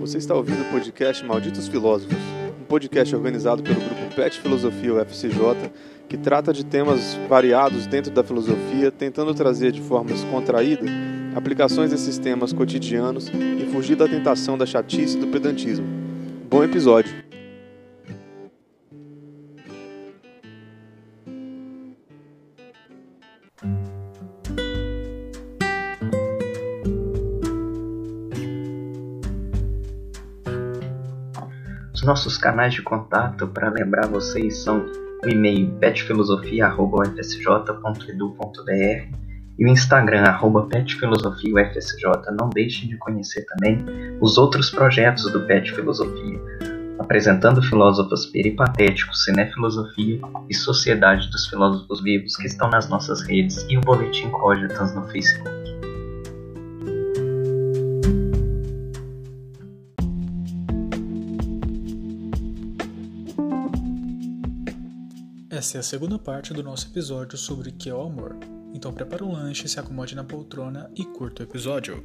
Você está ouvindo o podcast Malditos Filósofos, um podcast organizado pelo grupo PET Filosofia UFCJ, que trata de temas variados dentro da filosofia, tentando trazer de forma descontraída aplicações desses temas cotidianos e fugir da tentação da chatice e do pedantismo. Bom episódio! Nossos canais de contato para lembrar vocês são o e-mail petfilosofia.ufsj.edu.br e o Instagram, arroba petfilosofiaufsj. Não deixem de conhecer também os outros projetos do Pet Filosofia, apresentando filósofos peripatéticos, cinefilosofia e Sociedade dos Filósofos Vivos que estão nas nossas redes e o Boletim Cogitans no Facebook. Essa é a segunda parte do nosso episódio sobre o que é o amor. Então prepara um lanche, se acomode na poltrona e curta o episódio.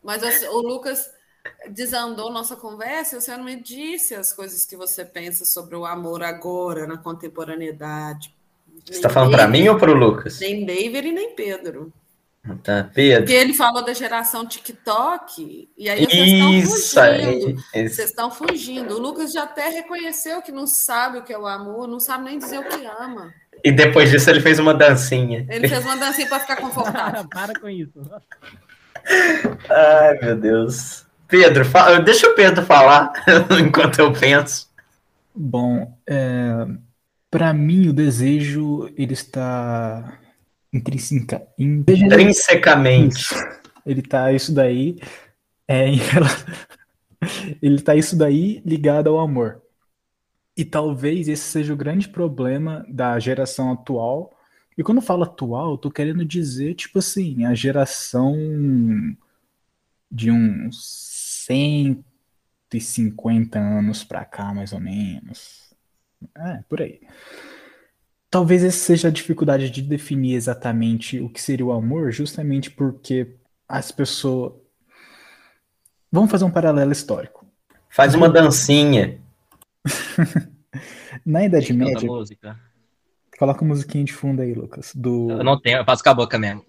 Mas assim, o Lucas desandou nossa conversa, você não me disse as coisas que você pensa sobre o amor agora, na contemporaneidade. Você está falando para mim ou para o Lucas? Nem David e nem Pedro. Tá, Pedro. Porque ele falou da geração TikTok, e aí vocês estão fugindo. Vocês estão fugindo. O Lucas já até reconheceu que não sabe o que é o amor, não sabe nem dizer o que ama. E depois disso ele fez uma dancinha. Ele fez uma dancinha para ficar confortável. Para com isso. Ai, meu Deus. Pedro, fala, deixa o Pedro falar enquanto eu penso. Bom, é, para mim o desejo ele está Intrinseca, intrinsecamente. Ele tá isso daí. É, ele tá isso daí ligado ao amor. E talvez esse seja o grande problema da geração atual. E quando eu falo atual, eu tô querendo dizer, tipo assim, a geração de uns 150 anos pra cá, mais ou menos. É, por aí. Talvez essa seja a dificuldade de definir exatamente o que seria o amor, justamente porque as pessoas. Vamos fazer um paralelo histórico. Faz uma dancinha. Na Idade Média. Música. Coloca a musiquinha de fundo aí, Lucas. Do... Eu não tenho, eu faço com a boca mesmo.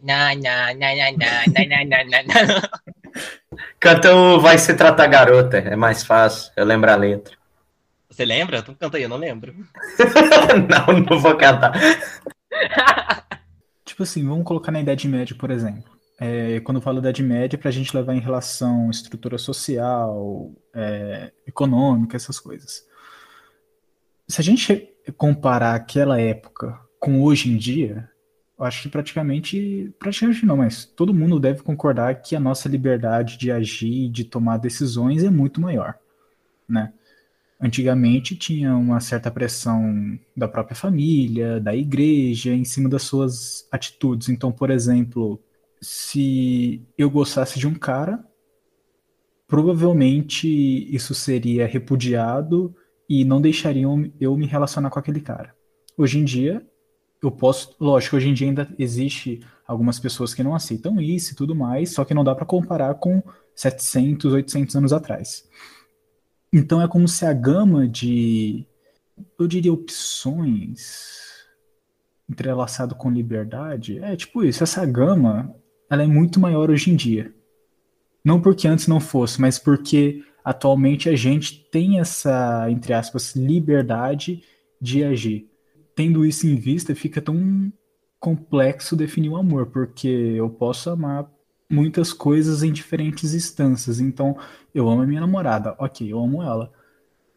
Canta o Vai Se Tratar Garota, é mais fácil, eu lembro a letra. Você lembra? Tu canta aí, eu não lembro. não, não vou cantar. tipo assim, vamos colocar na Idade Média, por exemplo. É, quando eu falo Idade Média, para a gente levar em relação estrutura social, é, econômica, essas coisas. Se a gente comparar aquela época com hoje em dia, eu acho que praticamente, praticamente não, mas todo mundo deve concordar que a nossa liberdade de agir, de tomar decisões é muito maior, né? Antigamente tinha uma certa pressão da própria família, da igreja, em cima das suas atitudes. Então, por exemplo, se eu gostasse de um cara, provavelmente isso seria repudiado e não deixariam eu me relacionar com aquele cara. Hoje em dia, eu posso, lógico, hoje em dia ainda existe algumas pessoas que não aceitam isso e tudo mais, só que não dá para comparar com 700, 800 anos atrás. Então é como se a gama de, eu diria, opções entrelaçado com liberdade, é tipo isso, essa gama, ela é muito maior hoje em dia. Não porque antes não fosse, mas porque atualmente a gente tem essa, entre aspas, liberdade de agir. Tendo isso em vista, fica tão complexo definir o amor, porque eu posso amar muitas coisas em diferentes instâncias. Então, eu amo a minha namorada, ok, eu amo ela.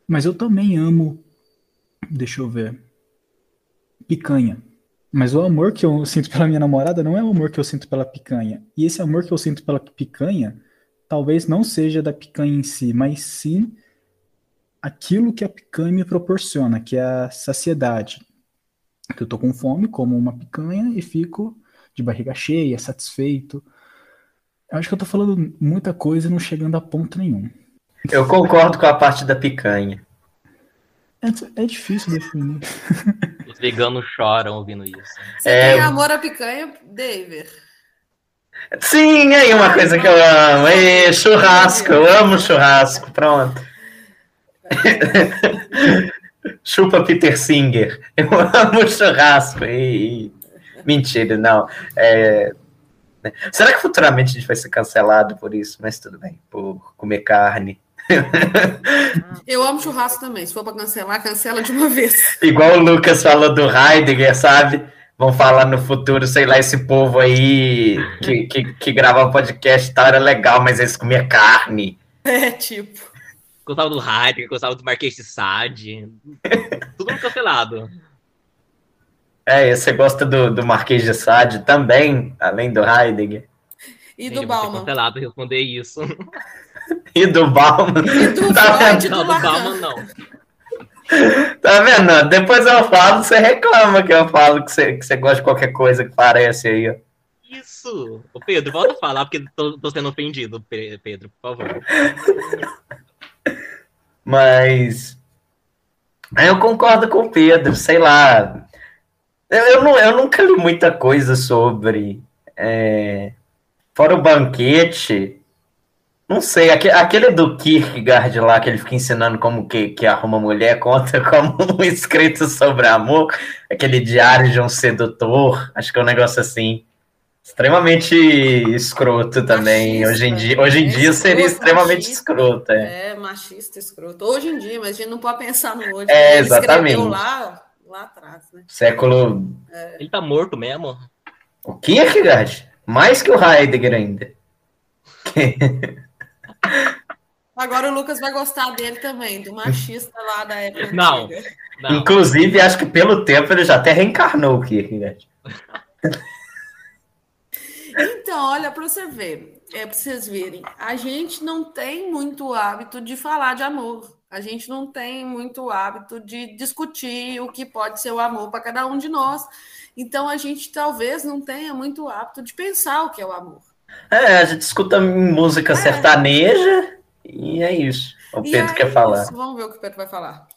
Mas eu também amo, deixa eu ver, picanha. Mas o amor que eu sinto pela minha namorada não é o amor que eu sinto pela picanha. E esse amor que eu sinto pela picanha talvez não seja da picanha em si, mas sim aquilo que a picanha me proporciona, que é a saciedade. Que eu tô com fome, como uma picanha e fico de barriga cheia, satisfeito. Eu acho que eu tô falando muita coisa e não chegando a ponto nenhum. Eu concordo com a parte da picanha. É, é difícil definir. Os veganos choram ouvindo isso. Você é... tem amor à picanha, David? Sim, aí uma coisa que eu amo. Ei, churrasco, eu amo churrasco. Pronto. Chupa Peter Singer. Eu amo churrasco. Ei, mentira, não. É... Será que futuramente a gente vai ser cancelado por isso? Mas tudo bem, por comer carne. Eu amo churrasco também. Se for para cancelar, cancela de uma vez. Igual o Lucas falou do Heidegger, sabe? Vão falar no futuro, sei lá, esse povo aí que, que, que grava podcast e tal era legal, mas eles comiam carne. É, tipo. Gostava do Heidegger, gostava do Marquês de Sade. Tudo cancelado. É, você gosta do, do Marquês de Sade também, além do Heidegger. E do Bauman. cancelado responder isso. e do Bauman. E do tá Freud, Não, do do Bauman não. Tá vendo? Depois eu falo, você reclama que eu falo que você, que você gosta de qualquer coisa que parece aí, ó. Isso. Ô, Pedro, volta a falar, porque tô, tô sendo ofendido, Pe- Pedro, por favor. Mas. Eu concordo com o Pedro, sei lá. Eu, eu, não, eu nunca li muita coisa sobre. é, fora o banquete. Não sei, aque- aquele do Kierkegaard lá, que ele fica ensinando como que, que arruma mulher, conta como um escrito sobre amor, aquele diário de um sedutor, acho que é um negócio assim. Extremamente escroto também. Machista, hoje em dia, hoje em é dia seria escroto, extremamente machista. escroto. É. É, machista, escroto. Hoje em dia, mas a gente não pode pensar no hoje. É, Ele exatamente. escreveu lá, lá atrás, né? Século Ele tá morto mesmo? O Kierkegaard? Mais que o Heidegger ainda. Agora o Lucas vai gostar dele também, do machista lá da época Não. Não. Inclusive, acho que pelo tempo ele já até reencarnou o Kierkegaard. Então, olha, para você ver, é para vocês verem, a gente não tem muito hábito de falar de amor. A gente não tem muito hábito de discutir o que pode ser o amor para cada um de nós. Então, a gente talvez não tenha muito hábito de pensar o que é o amor. É, a gente escuta música sertaneja e é isso. O E Pedro aí, quer falar. isso, Vamos ver o que o Pedro vai falar.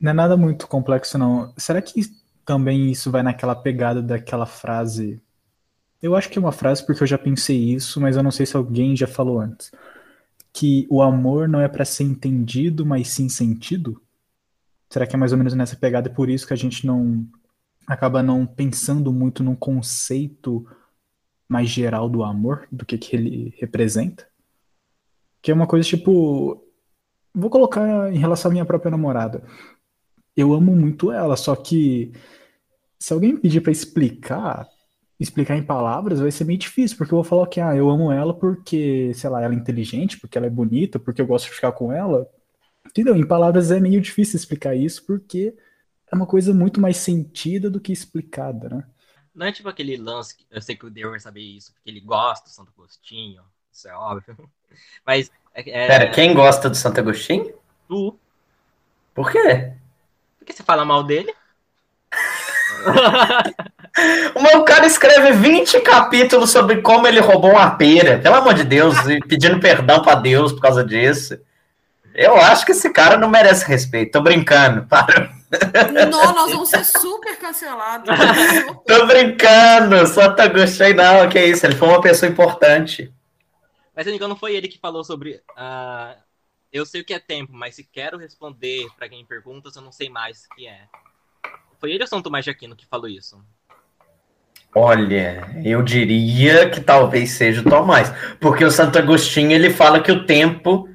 Não é nada muito complexo, não. Será que também isso vai naquela pegada daquela frase? Eu acho que é uma frase porque eu já pensei isso, mas eu não sei se alguém já falou antes. Que o amor não é para ser entendido, mas sim sentido? Será que é mais ou menos nessa pegada por isso que a gente não acaba não pensando muito num conceito mais geral do amor, do que, que ele representa? Que é uma coisa tipo. Vou colocar em relação à minha própria namorada eu amo muito ela, só que se alguém me pedir pra explicar, explicar em palavras, vai ser meio difícil, porque eu vou falar que ah, eu amo ela porque, sei lá, ela é inteligente, porque ela é bonita, porque eu gosto de ficar com ela. Entendeu? Em palavras é meio difícil explicar isso, porque é uma coisa muito mais sentida do que explicada, né? Não é tipo aquele lance, que eu sei que o Deu vai saber isso, porque ele gosta do Santo Agostinho, isso é óbvio. Mas é, é, Pera, quem gosta do Santo Agostinho? tu, Por quê? por que você fala mal dele? O meu cara escreve 20 capítulos sobre como ele roubou uma pera, pelo amor de Deus, e pedindo perdão pra Deus por causa disso. Eu acho que esse cara não merece respeito. Tô brincando, para. Não, nós vamos ser super cancelados. Tô brincando, só tá gostei, não. Que isso, ele foi uma pessoa importante. Mas se não engano, foi ele que falou sobre. ah, eu sei o que é tempo, mas se quero responder pra quem pergunta, eu não sei mais o que é. Foi ele ou São Tomás de Aquino que falou isso? Olha, eu diria que talvez seja o Tomás, porque o Santo Agostinho ele fala que o tempo,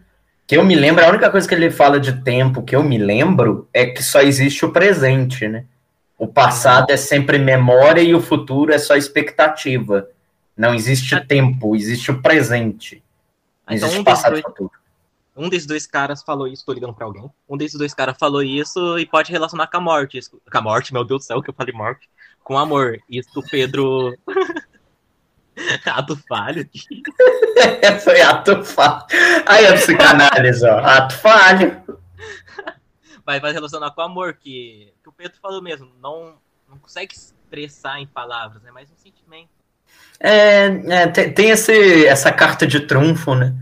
que eu me lembro, a única coisa que ele fala de tempo que eu me lembro é que só existe o presente, né? O passado é sempre memória e o futuro é só expectativa. Não existe tempo, existe o presente. Não Ah, então existe um passado e futuro. Um desses dois caras falou isso, tô ligando pra alguém. Um desses dois caras falou isso e pode relacionar com a morte. Isso- Com a morte, meu Deus do céu, que eu falei morte. Com amor. Isso o Pedro. Ato falho. Foi ato falho. Aí a psicanálise, ó. Ato falho. Vai, vai relacionar com amor, que, que o Pedro falou mesmo. Não, não consegue expressar em palavras, né? Mas um sentimento. É, é, tem, tem esse, essa carta de trunfo, né?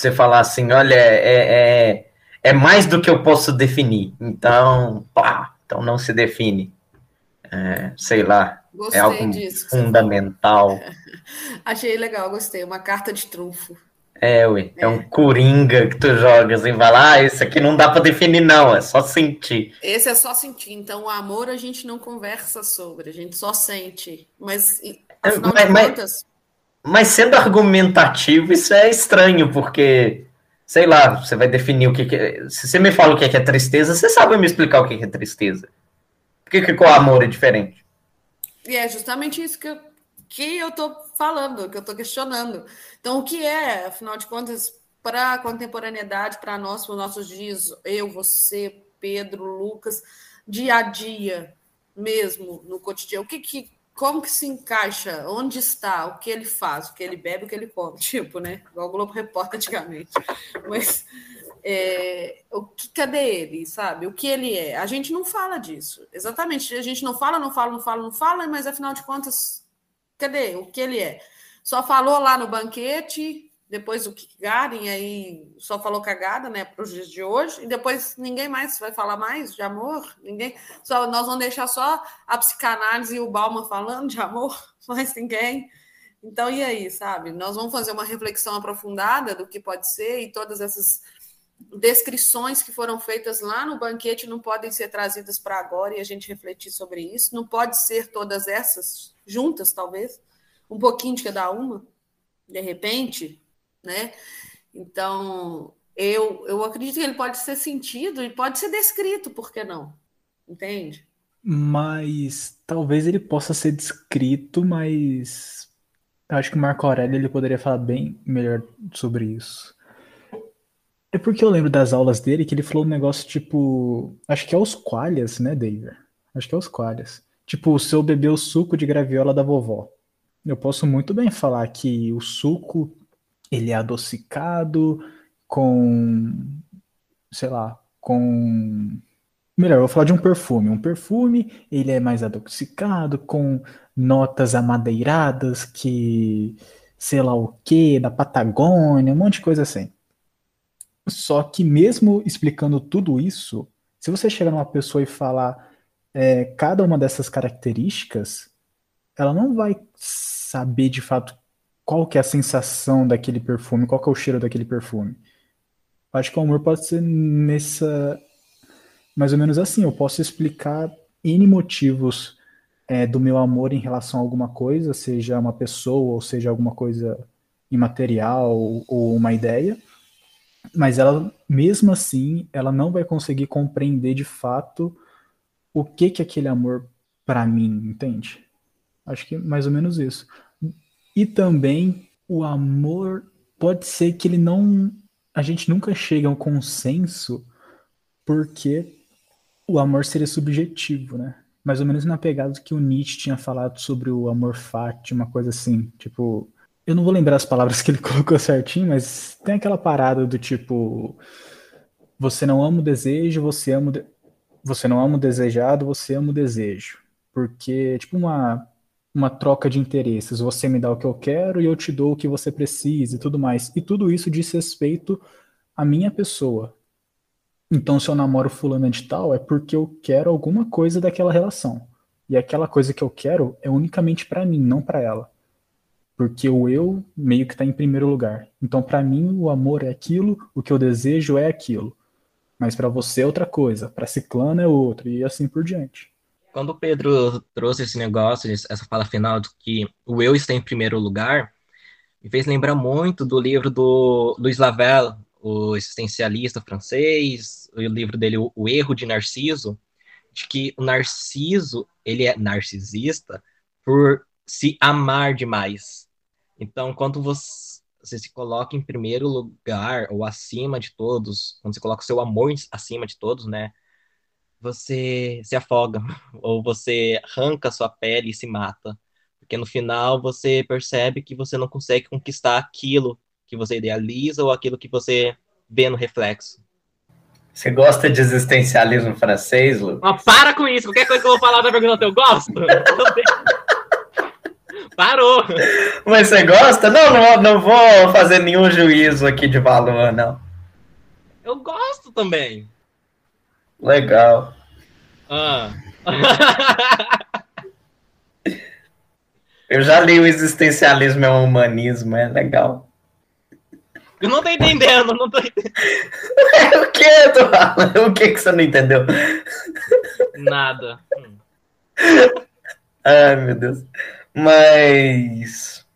Você falar assim, olha, é, é, é mais do que eu posso definir. Então, pá, então não se define. é, sei lá, é Gostei algo disso. fundamental. Achei legal, gostei. Uma carta de trunfo. É, ué, é um coringa que tu joga assim, fala, ah, esse aqui não dá pra definir não, é só sentir. Esse é só sentir. Então, o amor a gente não conversa sobre, a gente só sente. Mas, afinal mas- de mas- contas, Mas sendo argumentativo, isso é estranho, porque, sei lá, você vai definir o que, que é. Se você me fala o que é, que é tristeza, você sabe me explicar o que é, que é tristeza. Por que, que com o amor é diferente? E é justamente isso que eu, que eu tô falando, que eu tô questionando. Então, o que é, afinal de contas, para a contemporaneidade, para nós, para os nossos dias, eu, você, Pedro, Lucas, dia a dia mesmo, no cotidiano, o que que, como que se encaixa, onde está, o que ele faz, o que ele bebe, o que ele come, tipo, né? Igual o Globo Repórter antigamente. Mas é, o que, cadê ele, sabe? O que ele é? A gente não fala disso. Exatamente. A gente não fala, não fala, não fala, não fala, mas afinal de contas, cadê o que ele é? Só falou lá no banquete, depois o Garen aí só falou cagada, né, para os dias de hoje, e depois ninguém mais vai falar mais de amor, ninguém. Só nós vamos deixar só a psicanálise e o Bauman falando de amor, mais ninguém. Então, e aí, sabe? Nós vamos fazer uma reflexão aprofundada do que pode ser e todas essas descrições que foram feitas lá no banquete não podem ser trazidas para agora e a gente refletir sobre isso. Não pode ser todas essas juntas, talvez, um pouquinho de cada uma, de repente, né? Então, eu, eu acredito que ele pode ser sentido e pode ser descrito, por que não? Entende? Mas talvez ele possa ser descrito, mas acho que o Marco Aurélio ele poderia falar bem melhor sobre isso. É porque eu lembro das aulas dele que ele falou um negócio tipo. Acho que é os qualhas, né, David? Acho que é os qualhas. Tipo, se eu beber o suco de graviola da vovó. Eu posso muito bem falar que o suco ele é adocicado com. Sei lá, com. Melhor, eu vou falar de um perfume. Um perfume, ele é mais adocicado, com notas amadeiradas que, sei lá o que, da Patagônia, um monte de coisa assim. Só que mesmo explicando tudo isso, se você chegar numa pessoa e falar é, cada uma dessas características, ela não vai saber de fato qual que é a sensação daquele perfume, qual que é o cheiro daquele perfume. Acho que o amor pode ser nessa mais ou menos assim. Eu posso explicar N motivos é, do meu amor em relação a alguma coisa, seja uma pessoa, ou seja alguma coisa imaterial, ou, ou uma ideia, mas ela, mesmo assim, ela não vai conseguir compreender de fato o que que aquele amor para mim, entende? Acho que mais ou menos isso. E também o amor pode ser que ele não. A gente nunca chega a um consenso porque o amor seria subjetivo, né? Mais ou menos na pegada que o Nietzsche tinha falado sobre o amor fati, uma coisa assim. Tipo, eu não vou lembrar as palavras que ele colocou certinho, mas tem aquela parada do tipo: você não ama o desejo, você ama o de... você não ama o desejado, você ama o desejo. Porque, tipo, uma, uma troca de interesses. Você me dá o que eu quero e eu te dou o que você precisa e tudo mais. E tudo isso diz respeito à minha pessoa. Então, se eu namoro fulana de tal, é porque eu quero alguma coisa daquela relação. E aquela coisa que eu quero é unicamente para mim, não para ela. Porque o eu meio que está em primeiro lugar. Então, para mim, o amor é aquilo, o que eu desejo é aquilo. Mas para você é outra coisa, para ciclano é outro, e assim por diante. Quando o Pedro trouxe esse negócio, essa fala final de que o eu está em primeiro lugar, me fez lembrar muito do livro do Louis Lavelle, o existencialista francês, o livro dele, O Erro de Narciso, de que o Narciso, ele é narcisista por se amar demais. Então, quando você, você se coloca em primeiro lugar, ou acima de todos, quando você coloca o seu amor acima de todos, né, você se afoga, ou você arranca a sua pele e se mata. Porque no final você percebe que você não consegue conquistar aquilo que você idealiza ou aquilo que você vê no reflexo. Você gosta de existencialismo francês, Lu? Mas para com isso! Qualquer coisa que eu vou falar da pergunta eu gosto! Parou! Mas você gosta? Não, não, não vou fazer nenhum juízo aqui de valor, não. Eu gosto também. Legal. Ah. Eu já li o existencialismo é um humanismo, é legal. Eu não tô entendendo, não tô entendendo. o que, Eduardo? O que, que você não entendeu? Nada. Hum. Ai, meu Deus. Mas.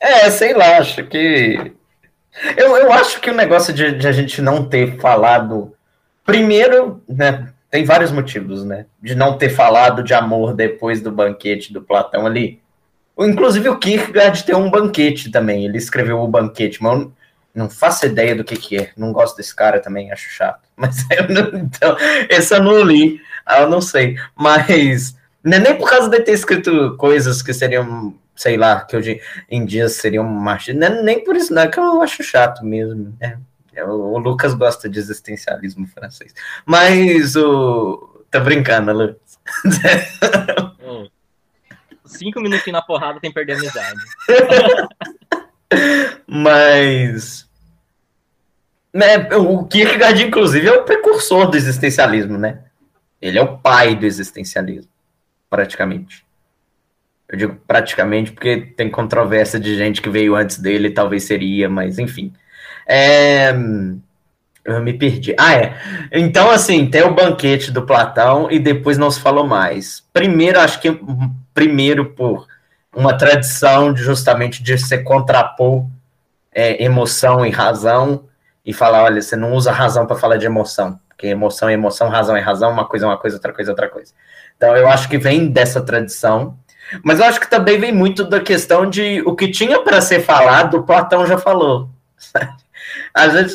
É, sei lá, acho que. Eu, eu acho que o negócio de, de a gente não ter falado. Primeiro, né? Tem vários motivos, né? De não ter falado de amor depois do banquete do Platão ali. Inclusive o Kierkegaard tem um banquete também. Ele escreveu o banquete, mas eu não faço ideia do que, que é. Não gosto desse cara também, acho chato. Mas eu não, então, esse eu não li, eu não sei. Mas é nem por causa de ter escrito coisas que seriam, sei lá, que hoje em dia seriam machistas. Não é nem por isso, não, é que eu acho chato mesmo. Né? O Lucas gosta de existencialismo francês. Mas o. Tá brincando, Lucas. Cinco minutinhos na porrada tem perder a amizade. Mas. Né, o Kierkegaard, inclusive, é o precursor do existencialismo, né? Ele é o pai do existencialismo, praticamente. Eu digo praticamente porque tem controvérsia de gente que veio antes dele, talvez seria, mas enfim. É... Eu me perdi. Ah, é. Então, assim, tem o banquete do Platão e depois não se falou mais. Primeiro, acho que primeiro por uma tradição de, justamente de se contrapor é, emoção e razão e falar, olha, você não usa razão para falar de emoção, porque emoção é emoção, razão é razão, uma coisa é uma coisa, outra coisa é outra coisa. Então, eu acho que vem dessa tradição, mas eu acho que também vem muito da questão de o que tinha para ser falado, o Platão já falou. Sabe? A gente,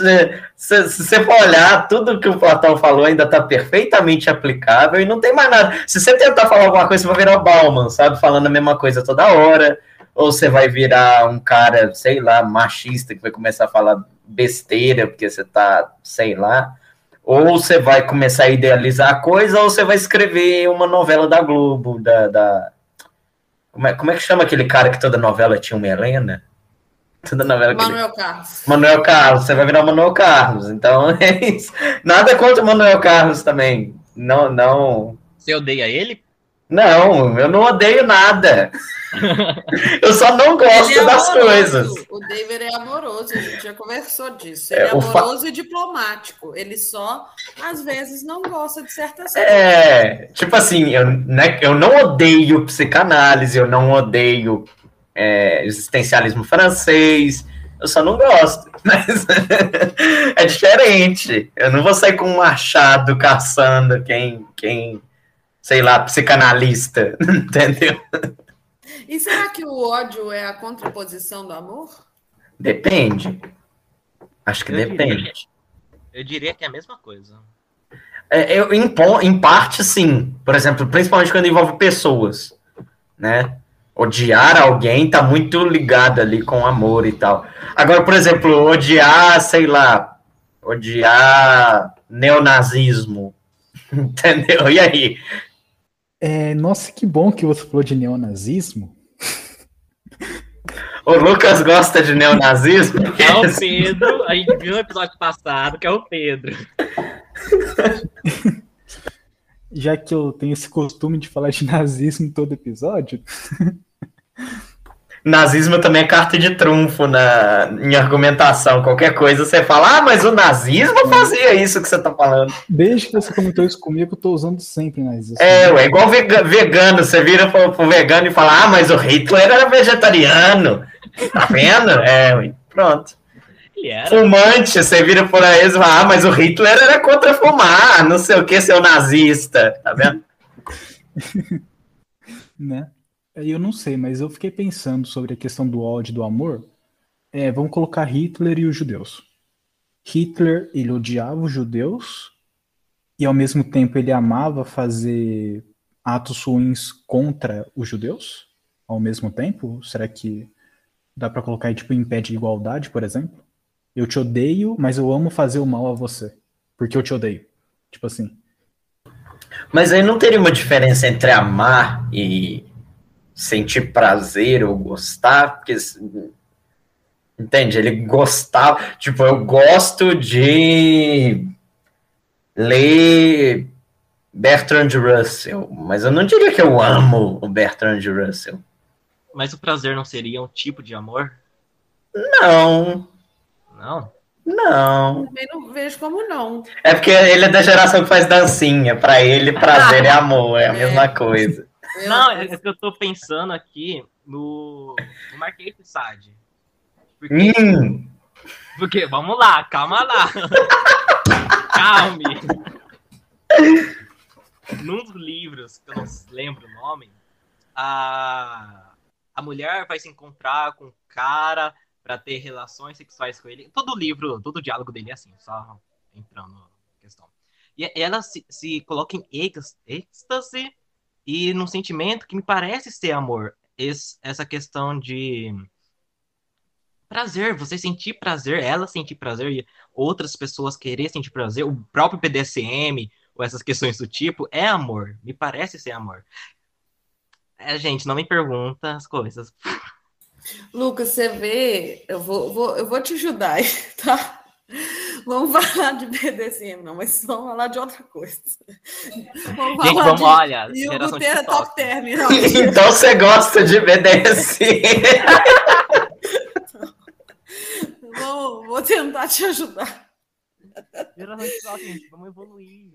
se, se, você for olhar, tudo que o Platão falou ainda está perfeitamente aplicável e não tem mais nada. Se você tentar falar alguma coisa, você vai virar o Bauman, sabe? Falando a mesma coisa toda hora. Ou você vai virar um cara, sei lá, machista, que vai começar a falar besteira, porque você tá, sei lá. Ou você vai começar a idealizar a coisa, ou você vai escrever uma novela da Globo, da. da... Como, é, como é que chama aquele cara que toda novela tinha uma Helena? Toda novela Manuel ele... Carlos. Manuel Carlos, você vai virar o Manuel Carlos. Então é isso. Nada contra o Manuel Carlos também. Não, não. Você odeia ele? Não, eu não odeio nada. eu só não gosto é das coisas. O David é amoroso, a gente já conversou disso. Ele é, é amoroso fa... e diplomático. Ele só, às vezes, não gosta de certas coisas. É, tipo assim, eu, né, eu não odeio psicanálise, eu não odeio é, existencialismo francês. Eu só não gosto, mas é diferente. Eu não vou sair com um machado caçando quem, quem, sei lá, psicanalista, entendeu? E será que o ódio é a contraposição do amor? Depende. Acho que eu depende. Diria, eu diria que é a mesma coisa. É, eu, em, em parte, sim. Por exemplo, principalmente quando envolve pessoas, né? Odiar alguém tá muito ligado ali com amor e tal. Agora, por exemplo, odiar, sei lá, odiar neonazismo, entendeu? E aí? É, nossa, que bom que você falou de neonazismo. O Lucas gosta de neonazismo? É o Pedro, a gente viu no episódio passado, que é o Pedro. Já que eu tenho esse costume de falar de nazismo todo episódio. Nazismo também é carta de trunfo na, em argumentação. Qualquer coisa você fala, ah, mas o nazismo fazia isso que você tá falando. Desde que você comentou isso comigo, eu tô usando sempre nazismo. É, é igual vegano. Você vira pro, pro, vegano e fala, ah, mas o Hitler era vegetariano. Tá vendo? É, pronto. Fumante, você vira por aí e fala, ah, mas o Hitler era contra fumar, não sei o que, seu nazista, tá vendo? né? Eu não sei, mas eu fiquei pensando sobre a questão do ódio e do amor. É, vamos colocar Hitler e os judeus. Hitler, ele odiava os judeus e ao mesmo tempo ele amava fazer atos ruins contra os judeus? Ao mesmo tempo? Será que dá para colocar aí, tipo, em pé de igualdade, por exemplo? Eu te odeio, mas eu amo fazer o mal a você. Porque eu te odeio. Tipo assim. Mas aí não teria uma diferença entre amar e sentir prazer ou gostar? Porque. Entende? Ele gostava. Tipo, eu gosto de ler Bertrand Russell, mas eu não diria que eu amo o Bertrand Russell. Mas o prazer não seria um tipo de amor? Não, Não? não. Também não vejo como não. É porque ele é da geração que faz dancinha. Pra ele, prazer é amor, é a mesma coisa. Não, é que eu tô pensando aqui no, no Marquês de Sade. Porque, Hum, porque, vamos lá, calma lá. Calme. Num dos livros, que eu não lembro o nome, a, a mulher vai se encontrar com o cara pra ter relações sexuais com ele. Todo livro, todo diálogo dele é assim, só entrando na questão. E ela se, se coloca em êx- êxtase e num sentimento que me parece ser amor. Esse- essa questão de prazer, você sentir prazer, ela sentir prazer e outras pessoas querer sentir prazer, o próprio PDSM ou essas questões do tipo, é amor. Me parece ser amor. É, gente, não me pergunta as coisas. Lucas, você vê, eu vou, vou- eu vou te ajudar aí, tá? Vamos falar de BDSM, não, mas vamos falar de outra coisa. Vamos Gente, falar vamos, de olha, E o top term. Não, então você gosta de BDSM. vou, vou tentar te ajudar. Geração TikTok, gente, vamos evoluir.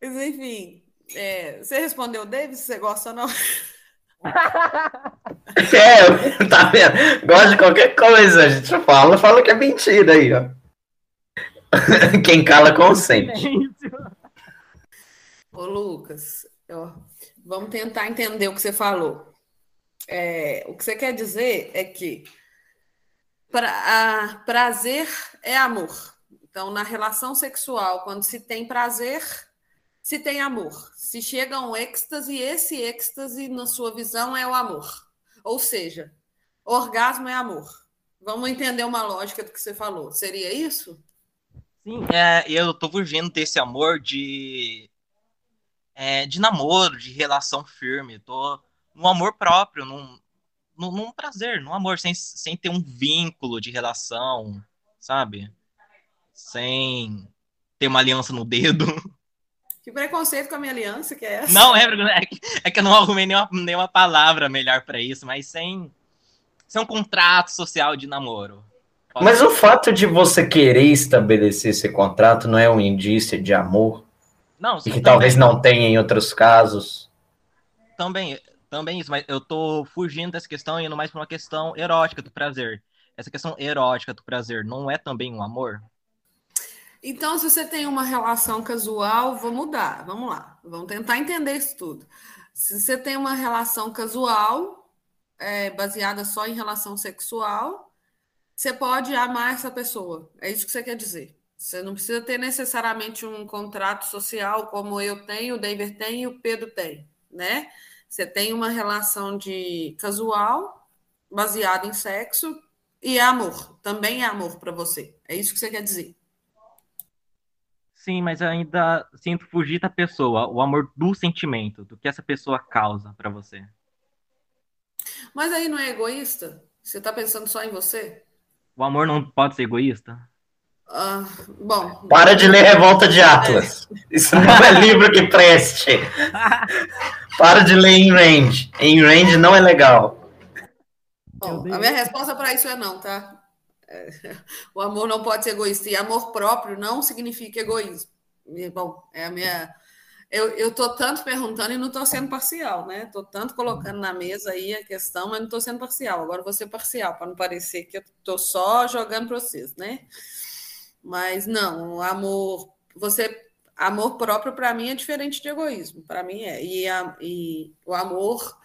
Mas enfim, é, você respondeu, David, se você gosta ou não? É, tá vendo? Gosta de qualquer coisa, a gente fala, fala que é mentira aí, ó. Quem cala consente. Ô, Lucas, ó, vamos tentar entender o que você falou. É, o que você quer dizer é que pra, prazer é amor. Então, na relação sexual, quando se tem prazer, se tem amor. Se chega um êxtase, esse êxtase, na sua visão, é o amor. Ou seja, orgasmo é amor. Vamos entender uma lógica do que você falou. Seria isso? Sim, é, eu tô fugindo desse amor de. é, de namoro, de relação firme. Tô num amor próprio, num, num, num prazer, num amor, sem, sem ter um vínculo de relação, sabe? Sem ter uma aliança no dedo. Que preconceito com a minha aliança que é essa? Não, é, é, que, é que eu não arrumei nenhuma, nenhuma palavra melhor pra isso, mas sem, sem um contrato social de namoro. Pode Mas o fato de você querer estabelecer esse contrato não é um indício de amor? Não, E sim, que talvez também. não tenha em outros casos? Também, também isso, mas eu tô fugindo dessa questão e indo mais pra uma questão erótica do prazer. Essa questão erótica do prazer não é também um amor? Então, se você tem uma relação casual, vou mudar. Vamos lá. Vamos tentar entender isso tudo. Se você tem uma relação casual, é, baseada só em relação sexual, você pode amar essa pessoa. É isso que você quer dizer. Você não precisa ter necessariamente um contrato social como eu tenho, o David tem e o Pedro tem, né? Você tem uma relação de casual baseada em sexo e é amor. Também é amor para você. É isso que você quer dizer. Sim, mas eu ainda sinto fugir da pessoa, o amor do sentimento, do que essa pessoa causa pra você. Mas aí não é egoísta? Você está pensando só em você? O amor não pode ser egoísta? Ah, bom, Para de ler Revolta de Atlas. Isso não é livro que preste. Para de ler em range. Em range não é legal. bom, a minha resposta para isso é não, tá? O amor não pode ser egoísta. E amor próprio não significa egoísmo. E, bom, é a minha. Eu, tô tanto perguntando e não tô sendo parcial, né? Tô tanto colocando na mesa aí a questão, mas não tô sendo parcial. Agora vou ser parcial, para não parecer que eu tô só jogando para vocês, né? Mas não, amor, você, amor próprio para mim é diferente de egoísmo, para mim é. E, a, e o amor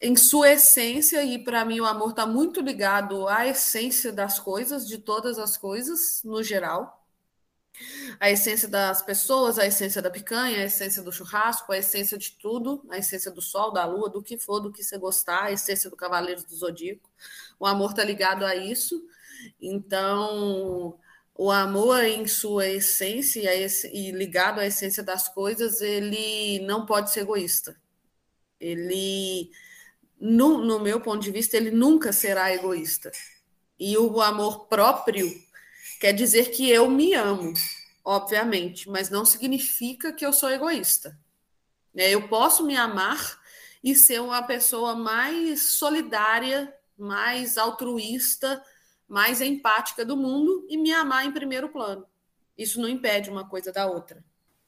em sua essência, e para mim o amor está muito ligado à essência das coisas, de todas as coisas, no geral. A essência das pessoas, a essência da picanha, a essência do churrasco, a essência de tudo, a essência do sol, da lua, do que for, do que você gostar, a essência do Cavaleiro do Zodíaco. O amor está ligado a isso. Então, o amor em sua essência e ligado à essência das coisas, ele não pode ser egoísta. Ele, no, no meu ponto de vista, ele nunca será egoísta. E o amor próprio quer dizer que eu me amo, obviamente, mas não significa que eu sou egoísta. Eu posso me amar e ser uma pessoa mais solidária, mais altruísta, mais empática do mundo e me amar em primeiro plano. Isso não impede uma coisa da outra.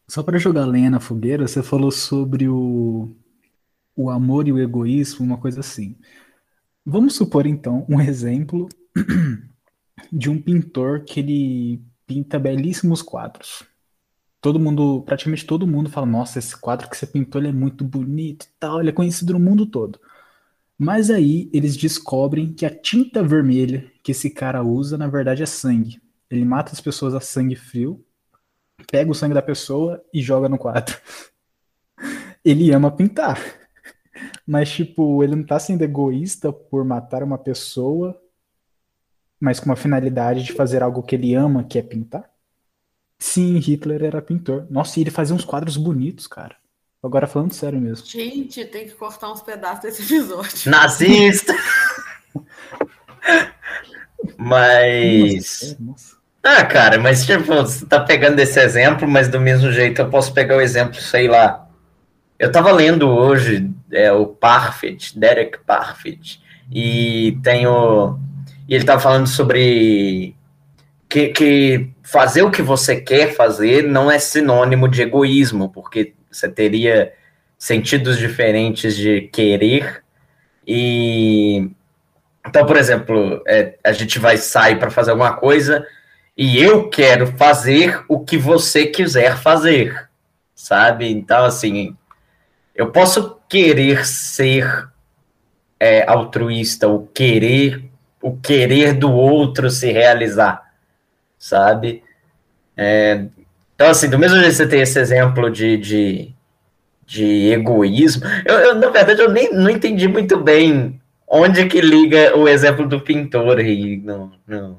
Só para jogar lenha na fogueira, você falou sobre o, o amor e o egoísmo, uma coisa assim. Vamos supor então um exemplo de um pintor que ele pinta belíssimos quadros. Todo mundo, praticamente todo mundo fala: Nossa, esse quadro que você pintou ele é muito bonito e tal, ele é conhecido no mundo todo. Mas aí eles descobrem que a tinta vermelha que esse cara usa, na verdade, é sangue. Ele mata as pessoas a sangue frio, pega o sangue da pessoa e joga no quadro. Ele ama pintar. Mas, tipo, ele não tá sendo egoísta por matar uma pessoa, mas com uma finalidade de fazer algo que ele ama, que é pintar? Sim, Hitler era pintor. Nossa, e ele fazia uns quadros bonitos, cara. Agora falando sério mesmo. Gente, tem que cortar uns pedaços desse episódio. Nazista! mas. Nossa, Ah, cara, mas tipo, você tá pegando esse exemplo, mas do mesmo jeito eu posso pegar o exemplo, sei lá. Eu tava lendo hoje é, o Parfit, Derek Parfit, e tem o. E ele tava falando sobre que, que fazer o que você quer fazer não é sinônimo de egoísmo, porque você teria sentidos diferentes de querer e então, por exemplo, é, a gente vai sair para fazer alguma coisa e eu quero fazer o que você quiser fazer, sabe? Então, assim, eu posso querer ser é, altruísta, o querer, o querer do outro se realizar, sabe? É, então, assim, do mesmo jeito que você tem esse exemplo de, de, de egoísmo, eu, eu, na verdade, eu nem não entendi muito bem onde que liga o exemplo do pintor aí no, no,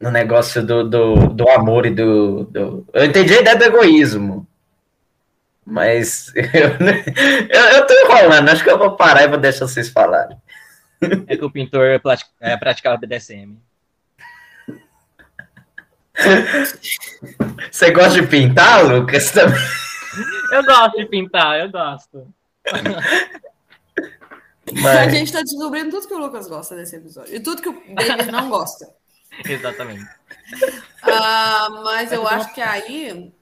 no negócio do, do, do, amor e do, do, Eu entendi a ideia do egoísmo. Mas eu, eu, eu tô enrolando, acho que eu vou parar e vou deixar vocês falarem. É que o pintor é, praticava BDSM. Você gosta de pintar, Lucas? Também? Eu gosto de pintar, eu gosto. Mas... A gente está descobrindo tudo que o Lucas gosta desse episódio. E tudo que o David não gosta. Exatamente. Uh, mas eu acho que aí,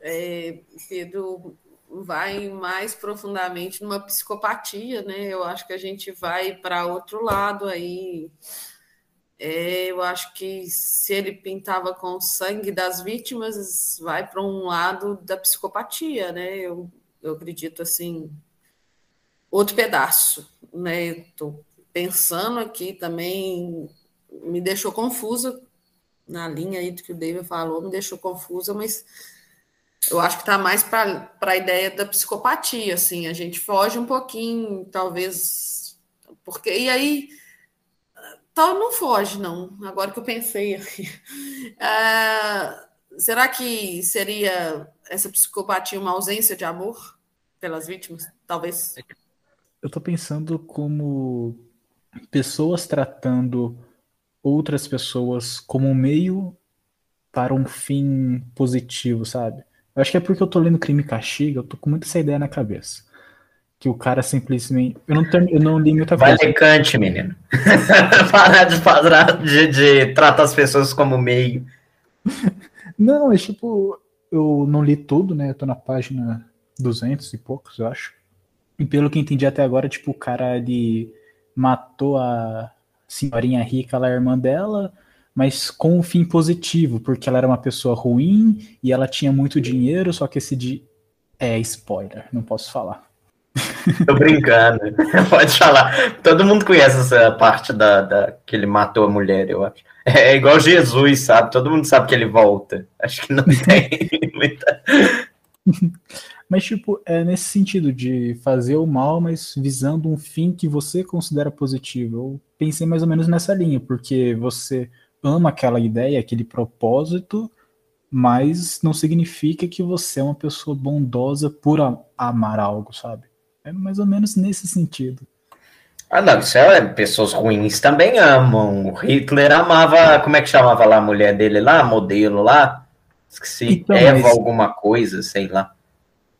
é, Pedro vai mais profundamente numa psicopatia, né? Eu acho que a gente vai para outro lado aí é, eu acho que se ele pintava com o sangue das vítimas, vai para um lado da psicopatia, né? Eu, eu acredito assim, outro pedaço, né? Estou pensando aqui também, me deixou confusa na linha aí do que o David falou, me deixou confusa, mas eu acho que está mais para a ideia da psicopatia, assim, a gente foge um pouquinho, talvez, porque e aí tal não foge, não. Agora que eu pensei aqui. Uh, será que seria essa psicopatia uma ausência de amor pelas vítimas? Talvez. Eu estou pensando como pessoas tratando outras pessoas como um meio para um fim positivo, sabe? Eu acho que é porque eu tô lendo Crime e Castigo, eu tô com muita essa ideia na cabeça que o cara simplesmente. Eu não, eu não li muita coisa. Vai Kant, menino. Parar de, parar de, de tratar as pessoas como meio. Não, é tipo. Eu não li tudo, né? Eu tô na página 200 e poucos, eu acho. E pelo que entendi até agora, tipo, o cara ele matou a senhorinha rica, ela é irmã dela, mas com um fim positivo, porque ela era uma pessoa ruim e ela tinha muito dinheiro, só que esse de. É spoiler, não posso falar. Tô brincando. Pode falar. Todo mundo conhece essa parte da, da, que ele matou a mulher, eu acho. É igual Jesus, sabe? Todo mundo sabe que ele volta. Acho que não tem muita. Mas, tipo, é nesse sentido de fazer o mal, mas visando um fim que você considera positivo. Eu pensei mais ou menos nessa linha, porque você ama aquela ideia, aquele propósito, mas não significa que você é uma pessoa bondosa por amar algo, sabe? É mais ou menos nesse sentido. Ah, não, isso é, pessoas ruins também amam. O Hitler amava, como é que chamava lá a mulher dele lá, modelo lá? Esqueci, então, Eva mas, alguma coisa, sei lá.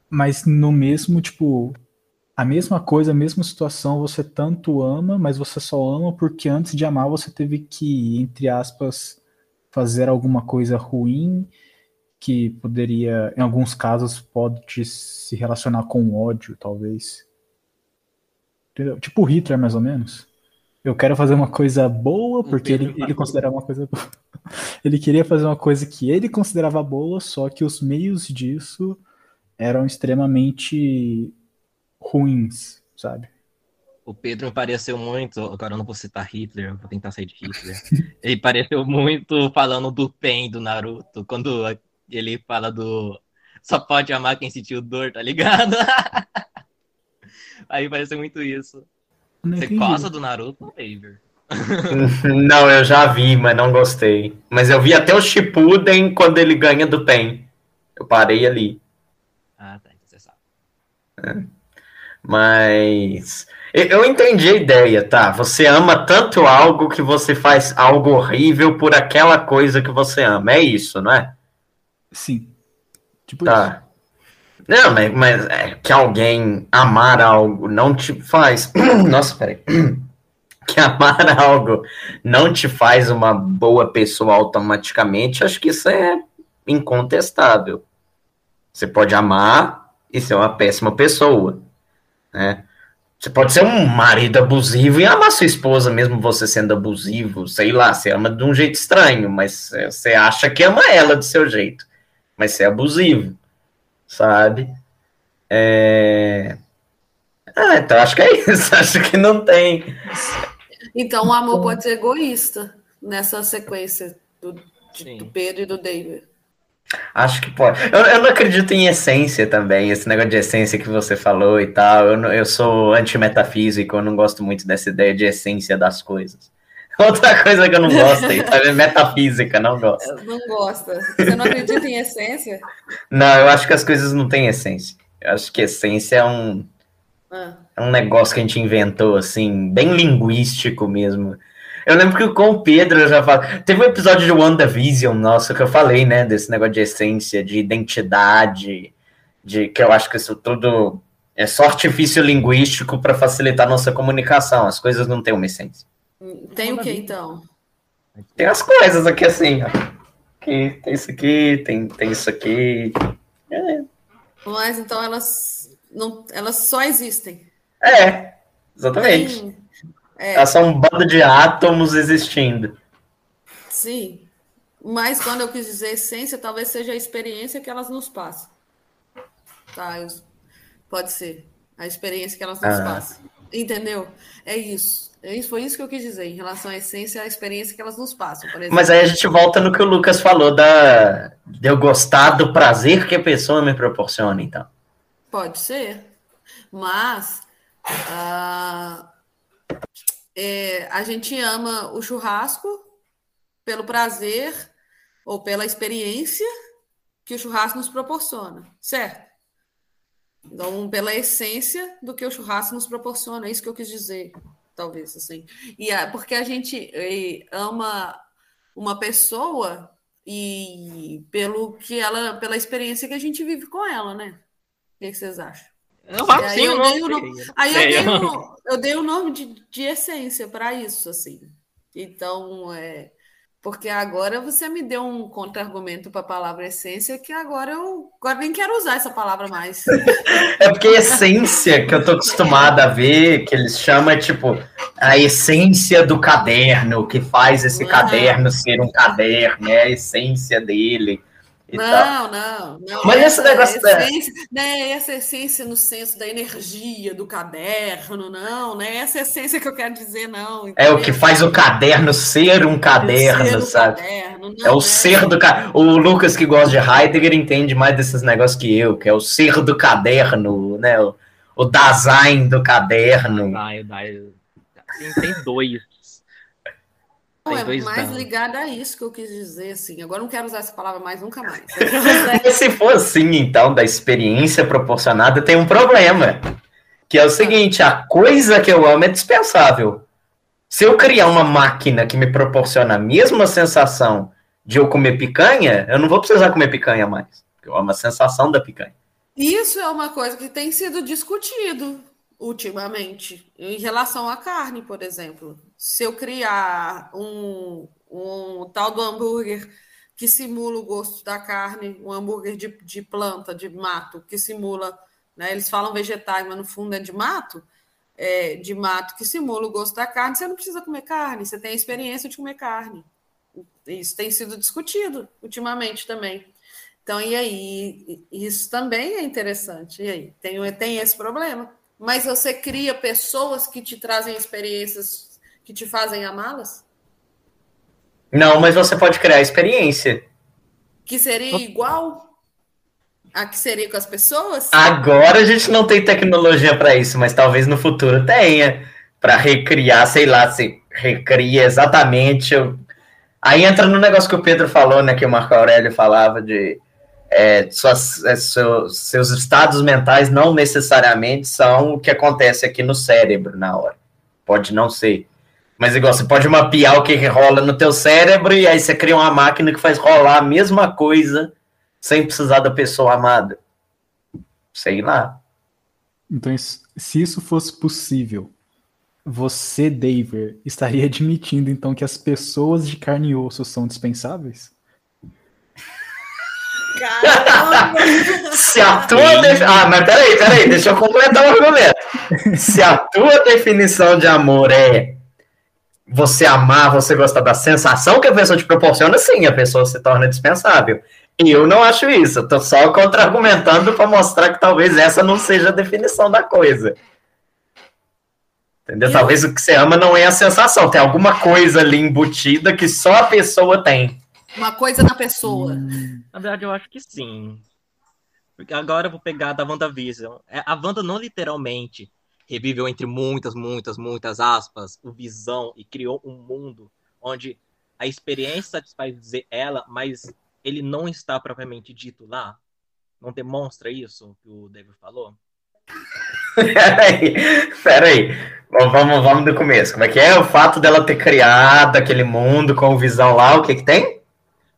Mas no mesmo, tipo, a mesma coisa, a mesma situação, você tanto ama, mas você só ama porque antes de amar você teve que, entre aspas, fazer alguma coisa ruim que poderia, em alguns casos, pode se relacionar com ódio, talvez. Entendeu? Tipo Hitler, mais ou menos. Eu quero fazer uma coisa boa porque ele, ele considerava uma coisa boa. Ele queria fazer uma coisa que ele considerava boa, só que os meios disso eram extremamente ruins, sabe? O Pedro me pareceu muito. Agora eu não vou citar Hitler, vou tentar sair de Hitler. ele pareceu muito falando do Pen do Naruto, quando ele fala do. Só pode amar quem sentiu dor, tá ligado? Aí pareceu muito isso. Você gosta do Naruto, David? não, eu já vi, mas não gostei. Mas eu vi até o Shippuden quando ele ganha do Pen. Eu parei ali. Ah, tá. Então você sabe. É. Mas eu entendi a ideia, tá? Você ama tanto algo que você faz algo horrível por aquela coisa que você ama. É isso, não é? Sim. Tipo tá. Isso. Não, mas, mas é, que alguém amar algo não te faz. Nossa, peraí. Que amar algo não te faz uma boa pessoa automaticamente, acho que isso é incontestável. Você pode amar e ser uma péssima pessoa, né? Você pode ser um marido abusivo e amar sua esposa, mesmo você sendo abusivo, sei lá, você ama de um jeito estranho, mas você acha que ama ela do seu jeito, mas você é abusivo sabe? É... Ah, então acho que é isso. Acho que não tem. Então o amor pode ser egoísta nessa sequência do, do Pedro e do David. Acho que pode. Eu, eu, não acredito em essência também, esse negócio de essência que você falou e tal. Eu, eu sou antimetafísico, eu não gosto muito dessa ideia de essência das coisas. Outra coisa que eu não gosto é metafísica, não gosto. Não gosta. Você não acredita em essência? Não, eu acho que as coisas não têm essência. Eu acho que essência é um, ah. é um negócio que a gente inventou, assim, bem linguístico mesmo. Eu lembro que com o Pedro eu já falei. Teve um episódio de WandaVision, nossa, que eu falei, né? Desse negócio de essência, de identidade, de que eu acho que isso tudo é só artifício linguístico para facilitar a nossa comunicação. As coisas não têm uma essência. Tem o que então? Tem as coisas aqui assim, ó. Aqui, tem isso aqui, tem, tem isso aqui. É. Mas então elas não, elas só existem. É, exatamente. Tem, é. Elas são um bando de átomos existindo. Sim. Mas quando eu quis dizer essência, talvez seja a experiência que elas nos passam. Tá, eu, pode ser. A experiência que elas nos ah. passam. Entendeu? É isso. É isso, foi isso que eu quis dizer, em relação à essência, à experiência que elas nos passam. Mas aí a gente volta no que o Lucas falou da, de eu gostar do prazer que a pessoa me proporciona, então. Pode ser. Mas uh, é, a gente ama o churrasco pelo prazer ou pela experiência que o churrasco nos proporciona, certo? Então, pela essência do que o churrasco nos proporciona, é isso que eu quis dizer talvez, assim. E é porque a gente ama uma pessoa e pelo que ela, pela experiência que a gente vive com ela, né? O que, vocês acham? Eu acho aí, eu dei, o, aí eu, dei o, eu dei o nome de, de essência para isso, assim. Então, é, porque agora você me deu um contra-argumento para a palavra essência que agora eu agora nem quero usar essa palavra mais. é porque essência que eu tô acostumada a ver, que eles chamam, é tipo, a essência do caderno, que faz esse caderno ser um caderno, é a essência dele. Não, não, não, Mas esse negócio da. Essência, né, essa essência no senso da energia do caderno, não, né? Essa essência que eu quero dizer, não. Entendeu? É o que faz o caderno ser um caderno, ser sabe? Caderno, não, é o né? ser do caderno. O Lucas, que gosta de Heidegger, entende mais desses negócios que eu, que é o ser do caderno, né? O, o design do caderno. Ah, tem, tem dois não, é mais ligada a isso que eu quis dizer, assim. Agora não quero usar essa palavra mais, nunca mais. Se for assim, então, da experiência proporcionada, tem um problema. Que é o seguinte, a coisa que eu amo é dispensável. Se eu criar uma máquina que me proporciona a mesma sensação de eu comer picanha, eu não vou precisar comer picanha mais. Eu amo a sensação da picanha. Isso é uma coisa que tem sido discutido ultimamente. Em relação à carne, por exemplo. Se eu criar um, um tal do hambúrguer que simula o gosto da carne, um hambúrguer de, de planta, de mato, que simula, né, eles falam vegetais, mas no fundo é de mato, é, de mato que simula o gosto da carne, você não precisa comer carne, você tem a experiência de comer carne. Isso tem sido discutido ultimamente também. Então, e aí? Isso também é interessante. E aí? Tem, tem esse problema. Mas você cria pessoas que te trazem experiências que te fazem amá-las? Não, mas você pode criar experiência. Que seria igual a que seria com as pessoas? Agora a gente não tem tecnologia para isso, mas talvez no futuro tenha. Para recriar, sei lá, se recria exatamente. Aí entra no negócio que o Pedro falou, né? Que o Marco Aurélio falava de. É, suas, é, seus, seus estados mentais não necessariamente são o que acontece aqui no cérebro na hora. Pode não ser. Mas igual, você pode mapear o que rola no teu cérebro e aí você cria uma máquina que faz rolar a mesma coisa sem precisar da pessoa amada. Sei lá. Então, se isso fosse possível, você, David, estaria admitindo então que as pessoas de carne e osso são dispensáveis? Caramba! Se a tua. Ah, mas peraí, peraí, deixa eu completar o argumento. Se a tua definição de amor é você amar, você gostar da sensação que a pessoa te proporciona, sim, a pessoa se torna dispensável. E eu não acho isso, eu tô só contra-argumentando para mostrar que talvez essa não seja a definição da coisa. Entendeu? Eu... Talvez o que você ama não é a sensação, tem alguma coisa ali embutida que só a pessoa tem. Uma coisa na pessoa. Na verdade, eu acho que sim. Porque agora eu vou pegar da WandaVision. É, a Wanda não literalmente reviveu entre muitas, muitas, muitas aspas o Visão e criou um mundo onde a experiência satisfaz dizer ela, mas ele não está propriamente dito lá. Não demonstra isso que o David falou? peraí, peraí. Vamos, vamos do começo. Como é que é? O fato dela ter criado aquele mundo com o visão lá, o que que tem?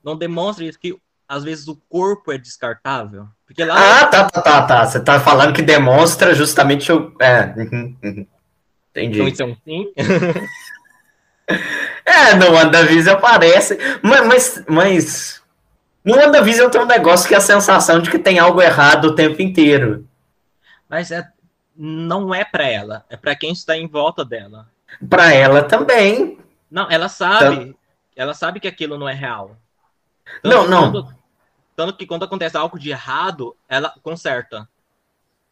Não demonstra isso que às vezes o corpo é descartável. Porque lá ah, tá, tá, tá, tá. Você tá falando que demonstra justamente o. É. Uhum, uhum. Entendi. Então, sim. é, no WandaVision aparece. Mas, mas, mas. No WandaVision tem um negócio que é a sensação de que tem algo errado o tempo inteiro. Mas é, não é para ela, é para quem está em volta dela. Para ela também. Não, ela sabe. Então... Ela sabe que aquilo não é real. Tanto não, não. Quando, tanto que quando acontece algo de errado, ela conserta.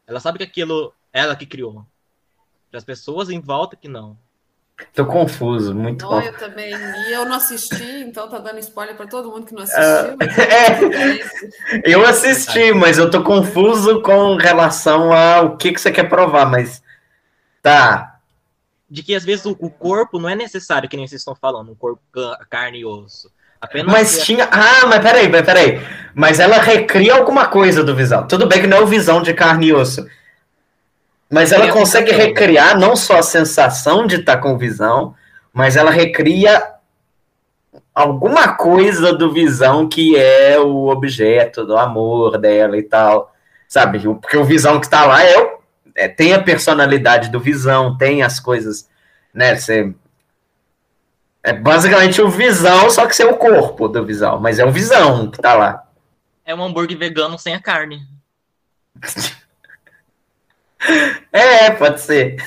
Ela sabe que aquilo ela que criou. Para as pessoas em volta que não. Tô confuso, muito confuso. Eu também. E eu não assisti, então tá dando spoiler para todo mundo que não assistiu. Uh, é, eu assisti, mas eu tô confuso com relação ao que, que você quer provar, mas tá. De que às vezes o, o corpo não é necessário, que nem vocês estão falando, um corpo carne e osso. Apenas mas tinha. Ah, mas peraí, peraí. Mas ela recria alguma coisa do Visão. Tudo bem que não é o Visão de carne e osso. Mas ela consegue recriar não só a sensação de estar tá com visão, mas ela recria alguma coisa do visão que é o objeto do amor dela e tal. Sabe? Porque o visão que está lá é, é, tem a personalidade do visão, tem as coisas. Né? Você é basicamente o Visão, só que sem o corpo do Visão. Mas é o Visão que tá lá. É um hambúrguer vegano sem a carne. é, pode ser.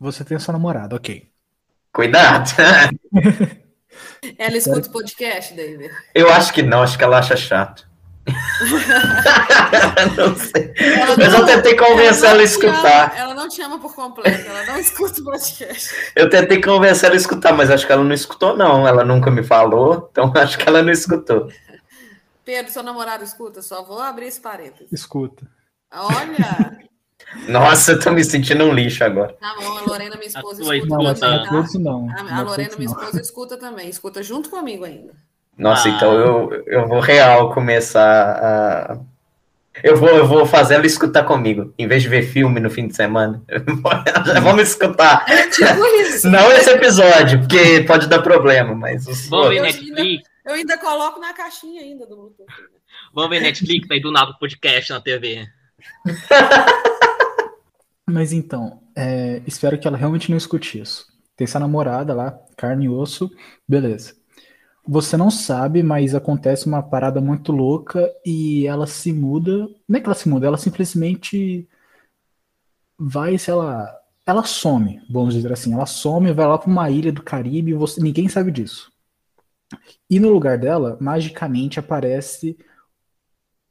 Você tem a sua namorada, ok. Cuidado. Ela escuta o podcast, David? Eu acho que não, acho que ela acha chato. não sei. Ela Mas não, eu tentei convencer ela, ela a escutar. Ama, ela não te ama por completo, ela não escuta o podcast. Eu tentei convencer ela a escutar, mas acho que ela não escutou, não. Ela nunca me falou, então acho que ela não escutou. Pedro, seu namorado escuta? Só vou abrir esse parênteses. Escuta. Olha! Nossa, eu tô me sentindo um lixo agora. Tá bom, a Lorena, minha esposa, escuta não, também, tá? Não, a, a Lorena, minha esposa, escuta também. Escuta junto comigo ainda. Nossa, ah. então eu, eu vou real começar a. Eu vou, eu vou fazer ela escutar comigo, em vez de ver filme no fim de semana. Vamos escutar. Tipo isso. Não esse episódio, porque pode dar problema, mas. Os... Vamos ver Netflix. Ainda, eu ainda coloco na caixinha ainda do Bluetooth. Vamos ver Netflix aí do nada podcast na TV. Mas então, é, espero que ela realmente não escute isso. Tem essa namorada lá, carne e osso, beleza. Você não sabe, mas acontece uma parada muito louca e ela se muda. Não é que ela se muda, ela simplesmente vai, sei lá, ela some, vamos dizer assim. Ela some, vai lá para uma ilha do Caribe você, ninguém sabe disso. E no lugar dela, magicamente aparece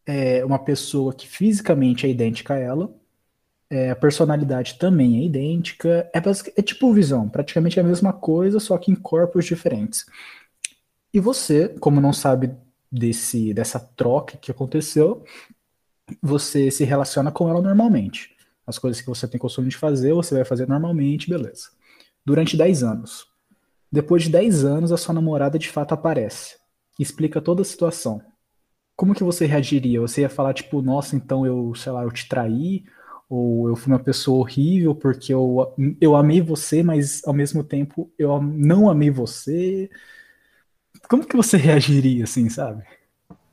é, uma pessoa que fisicamente é idêntica a ela, é, a personalidade também é idêntica, é, é tipo visão, praticamente é a mesma coisa, só que em corpos diferentes. E você, como não sabe desse, dessa troca que aconteceu, você se relaciona com ela normalmente. As coisas que você tem costume de fazer, você vai fazer normalmente, beleza. Durante 10 anos. Depois de 10 anos, a sua namorada de fato aparece. Explica toda a situação. Como que você reagiria? Você ia falar, tipo, nossa, então eu, sei lá, eu te traí, ou eu fui uma pessoa horrível porque eu, eu amei você, mas ao mesmo tempo eu não amei você. Como que você reagiria, assim, sabe?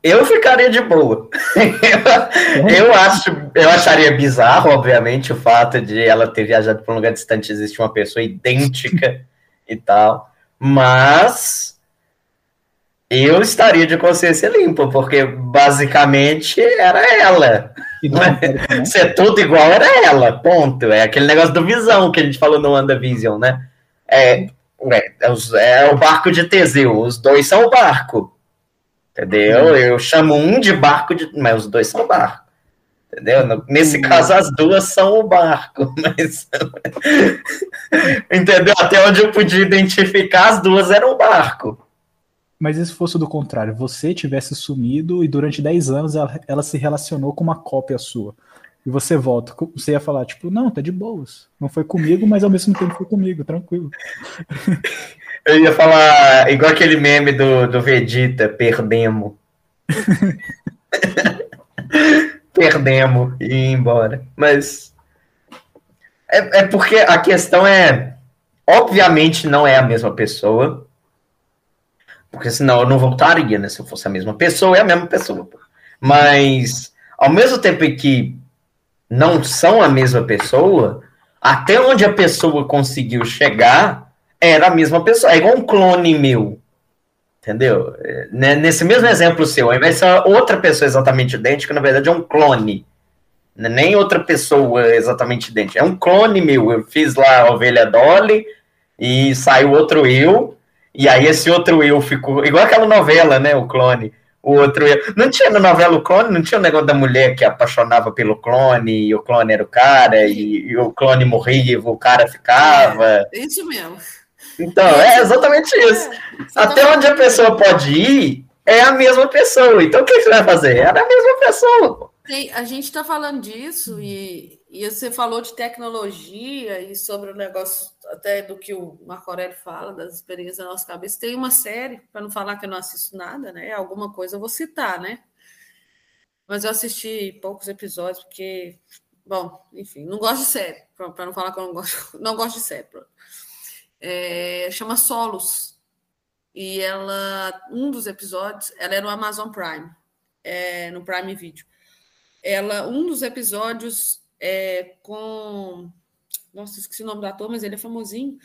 Eu ficaria de boa. eu, eu, acho, eu acharia bizarro, obviamente, o fato de ela ter viajado para um lugar distante e existe uma pessoa idêntica e tal. Mas eu estaria de consciência limpa, porque basicamente era ela. Né? Ser tudo igual era ela, ponto. É aquele negócio do visão que a gente falou no WandaVision, né? É, é, é o barco de Teseu, os dois são o barco. Entendeu? Uhum. Eu chamo um de barco, de, mas os dois são barco. Entendeu? Nesse uhum. caso, as duas são o barco, mas. entendeu? Até onde eu podia identificar, as duas eram o barco. Mas e se fosse do contrário? Você tivesse sumido e durante 10 anos ela, ela, se relacionou com uma cópia sua. E você volta. Você ia falar, tipo, não, tá de boas. Não foi comigo, mas ao mesmo tempo foi comigo, tranquilo. Eu ia falar igual aquele meme do, do Vegeta, perdemos. perdemos e ir embora. Mas. É, é porque a questão é. Obviamente não é a mesma pessoa. Porque senão eu não voltaria, né? Se eu fosse a mesma pessoa, é a mesma pessoa. Mas, ao mesmo tempo em que não são a mesma pessoa, até onde a pessoa conseguiu chegar era a mesma pessoa. É igual um clone meu. Entendeu? Né, nesse mesmo exemplo seu, ao invés de ser outra pessoa exatamente idêntica, na verdade é um clone. É nem outra pessoa exatamente idêntica. É um clone meu. Eu fiz lá a ovelha Dolly e saiu outro eu e aí esse outro eu ficou. Igual aquela novela, né? O clone. O outro eu. Não tinha na novela o clone, não tinha o negócio da mulher que apaixonava pelo clone, e o clone era o cara, e, e o clone morria, e o cara ficava. É, isso mesmo. Então, é exatamente isso. É, Até onde a pessoa pode ir é a mesma pessoa. Então o que você vai fazer? É a mesma pessoa. Sim, a gente está falando disso e, e você falou de tecnologia e sobre o negócio até do que o Marco Aurélio fala, das experiências da nossa cabeça. Tem uma série, para não falar que eu não assisto nada, né? Alguma coisa eu vou citar, né? Mas eu assisti poucos episódios, porque, bom, enfim, não gosto de série, para não falar que eu não gosto, não gosto de série. É, chama Solos. E ela, um dos episódios, ela é no Amazon Prime, é, no Prime Video. Ela, um dos episódios é com nossa, esqueci o nome do ator, mas ele é famosinho.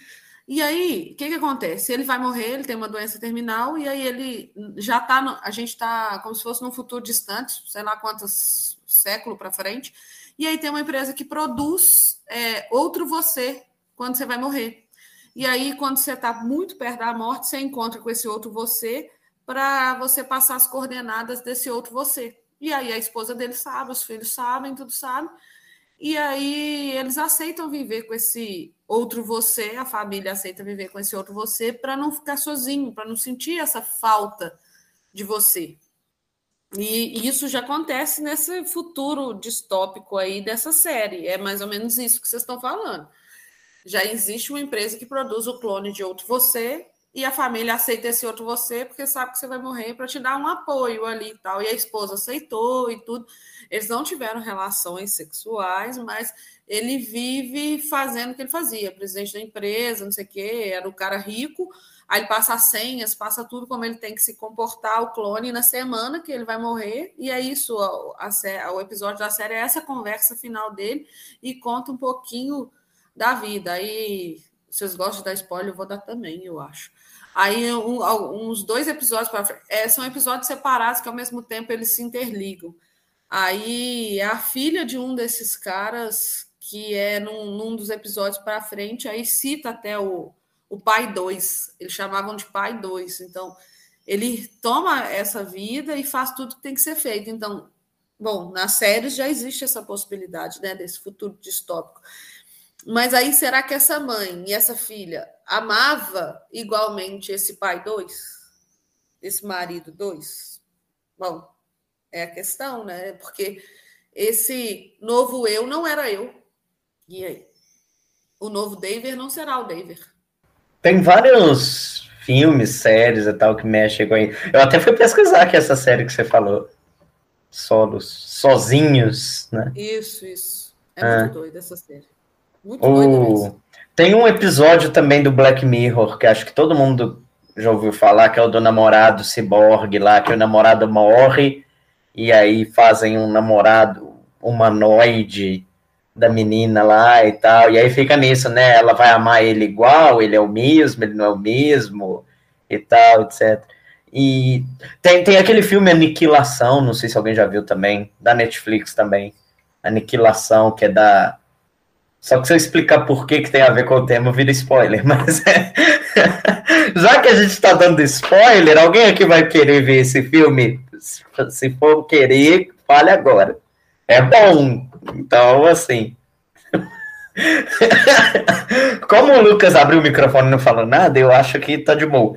E aí, o que, que acontece? Ele vai morrer, ele tem uma doença terminal, e aí ele já está. A gente está como se fosse num futuro distante, sei lá quantos séculos para frente. E aí tem uma empresa que produz é, outro você quando você vai morrer. E aí, quando você está muito perto da morte, você encontra com esse outro você para você passar as coordenadas desse outro você. E aí a esposa dele sabe, os filhos sabem, tudo sabe. E aí eles aceitam viver com esse outro você, a família aceita viver com esse outro você para não ficar sozinho, para não sentir essa falta de você. E isso já acontece nesse futuro distópico aí dessa série. É mais ou menos isso que vocês estão falando. Já existe uma empresa que produz o clone de outro você e a família aceita esse outro você porque sabe que você vai morrer para te dar um apoio ali e tal. E a esposa aceitou e tudo. Eles não tiveram relações sexuais, mas ele vive fazendo o que ele fazia, presidente da empresa, não sei o quê, era o cara rico, aí passa as senhas, passa tudo como ele tem que se comportar, o clone na semana que ele vai morrer, e é isso, a, a, o episódio da série é essa conversa final dele, e conta um pouquinho da vida, aí vocês gostam da spoiler, eu vou dar também, eu acho. Aí, um, uns dois episódios para é, são episódios separados que ao mesmo tempo eles se interligam. Aí a filha de um desses caras que é num, num dos episódios para frente, aí cita até o, o pai 2, eles chamavam de pai 2. Então, ele toma essa vida e faz tudo que tem que ser feito. Então, bom, nas séries já existe essa possibilidade, né, desse futuro distópico. Mas aí, será que essa mãe e essa filha amava igualmente esse pai 2? Esse marido 2? Bom, é a questão, né? Porque esse novo eu não era eu. E aí? O novo David não será o David. Tem vários filmes, séries e tal que mexem com aí. Eu até fui pesquisar aqui essa série que você falou. Solos, sozinhos, né? Isso, isso. É ah. muito doido essa série. Muito o... doido mesmo. Tem um episódio também do Black Mirror que acho que todo mundo já ouviu falar, que é o do namorado ciborgue lá, que o namorado morre e aí fazem um namorado humanoide da menina lá e tal. E aí fica nisso, né? Ela vai amar ele igual, ele é o mesmo, ele não é o mesmo e tal, etc. E tem, tem aquele filme Aniquilação, não sei se alguém já viu também, da Netflix também. Aniquilação, que é da. Só que se eu explicar por que, que tem a ver com o tema, vira spoiler. Mas é... já que a gente está dando spoiler, alguém aqui vai querer ver esse filme? Se for querer, fale agora. É bom, então, assim. Como o Lucas abriu o microfone e não falou nada, eu acho que tá de boa.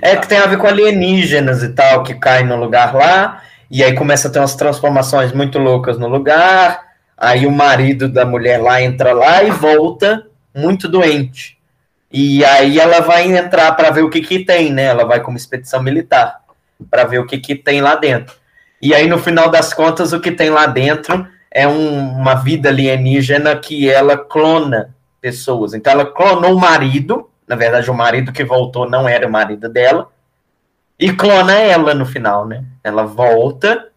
É que tem a ver com alienígenas e tal, que caem no lugar lá, e aí começa a ter umas transformações muito loucas no lugar. Aí o marido da mulher lá entra lá e volta muito doente. E aí ela vai entrar para ver o que que tem, né? Ela vai como expedição militar para ver o que que tem lá dentro. E aí, no final das contas, o que tem lá dentro é um, uma vida alienígena que ela clona pessoas. Então, ela clonou o marido, na verdade, o marido que voltou não era o marido dela, e clona ela no final, né? Ela volta,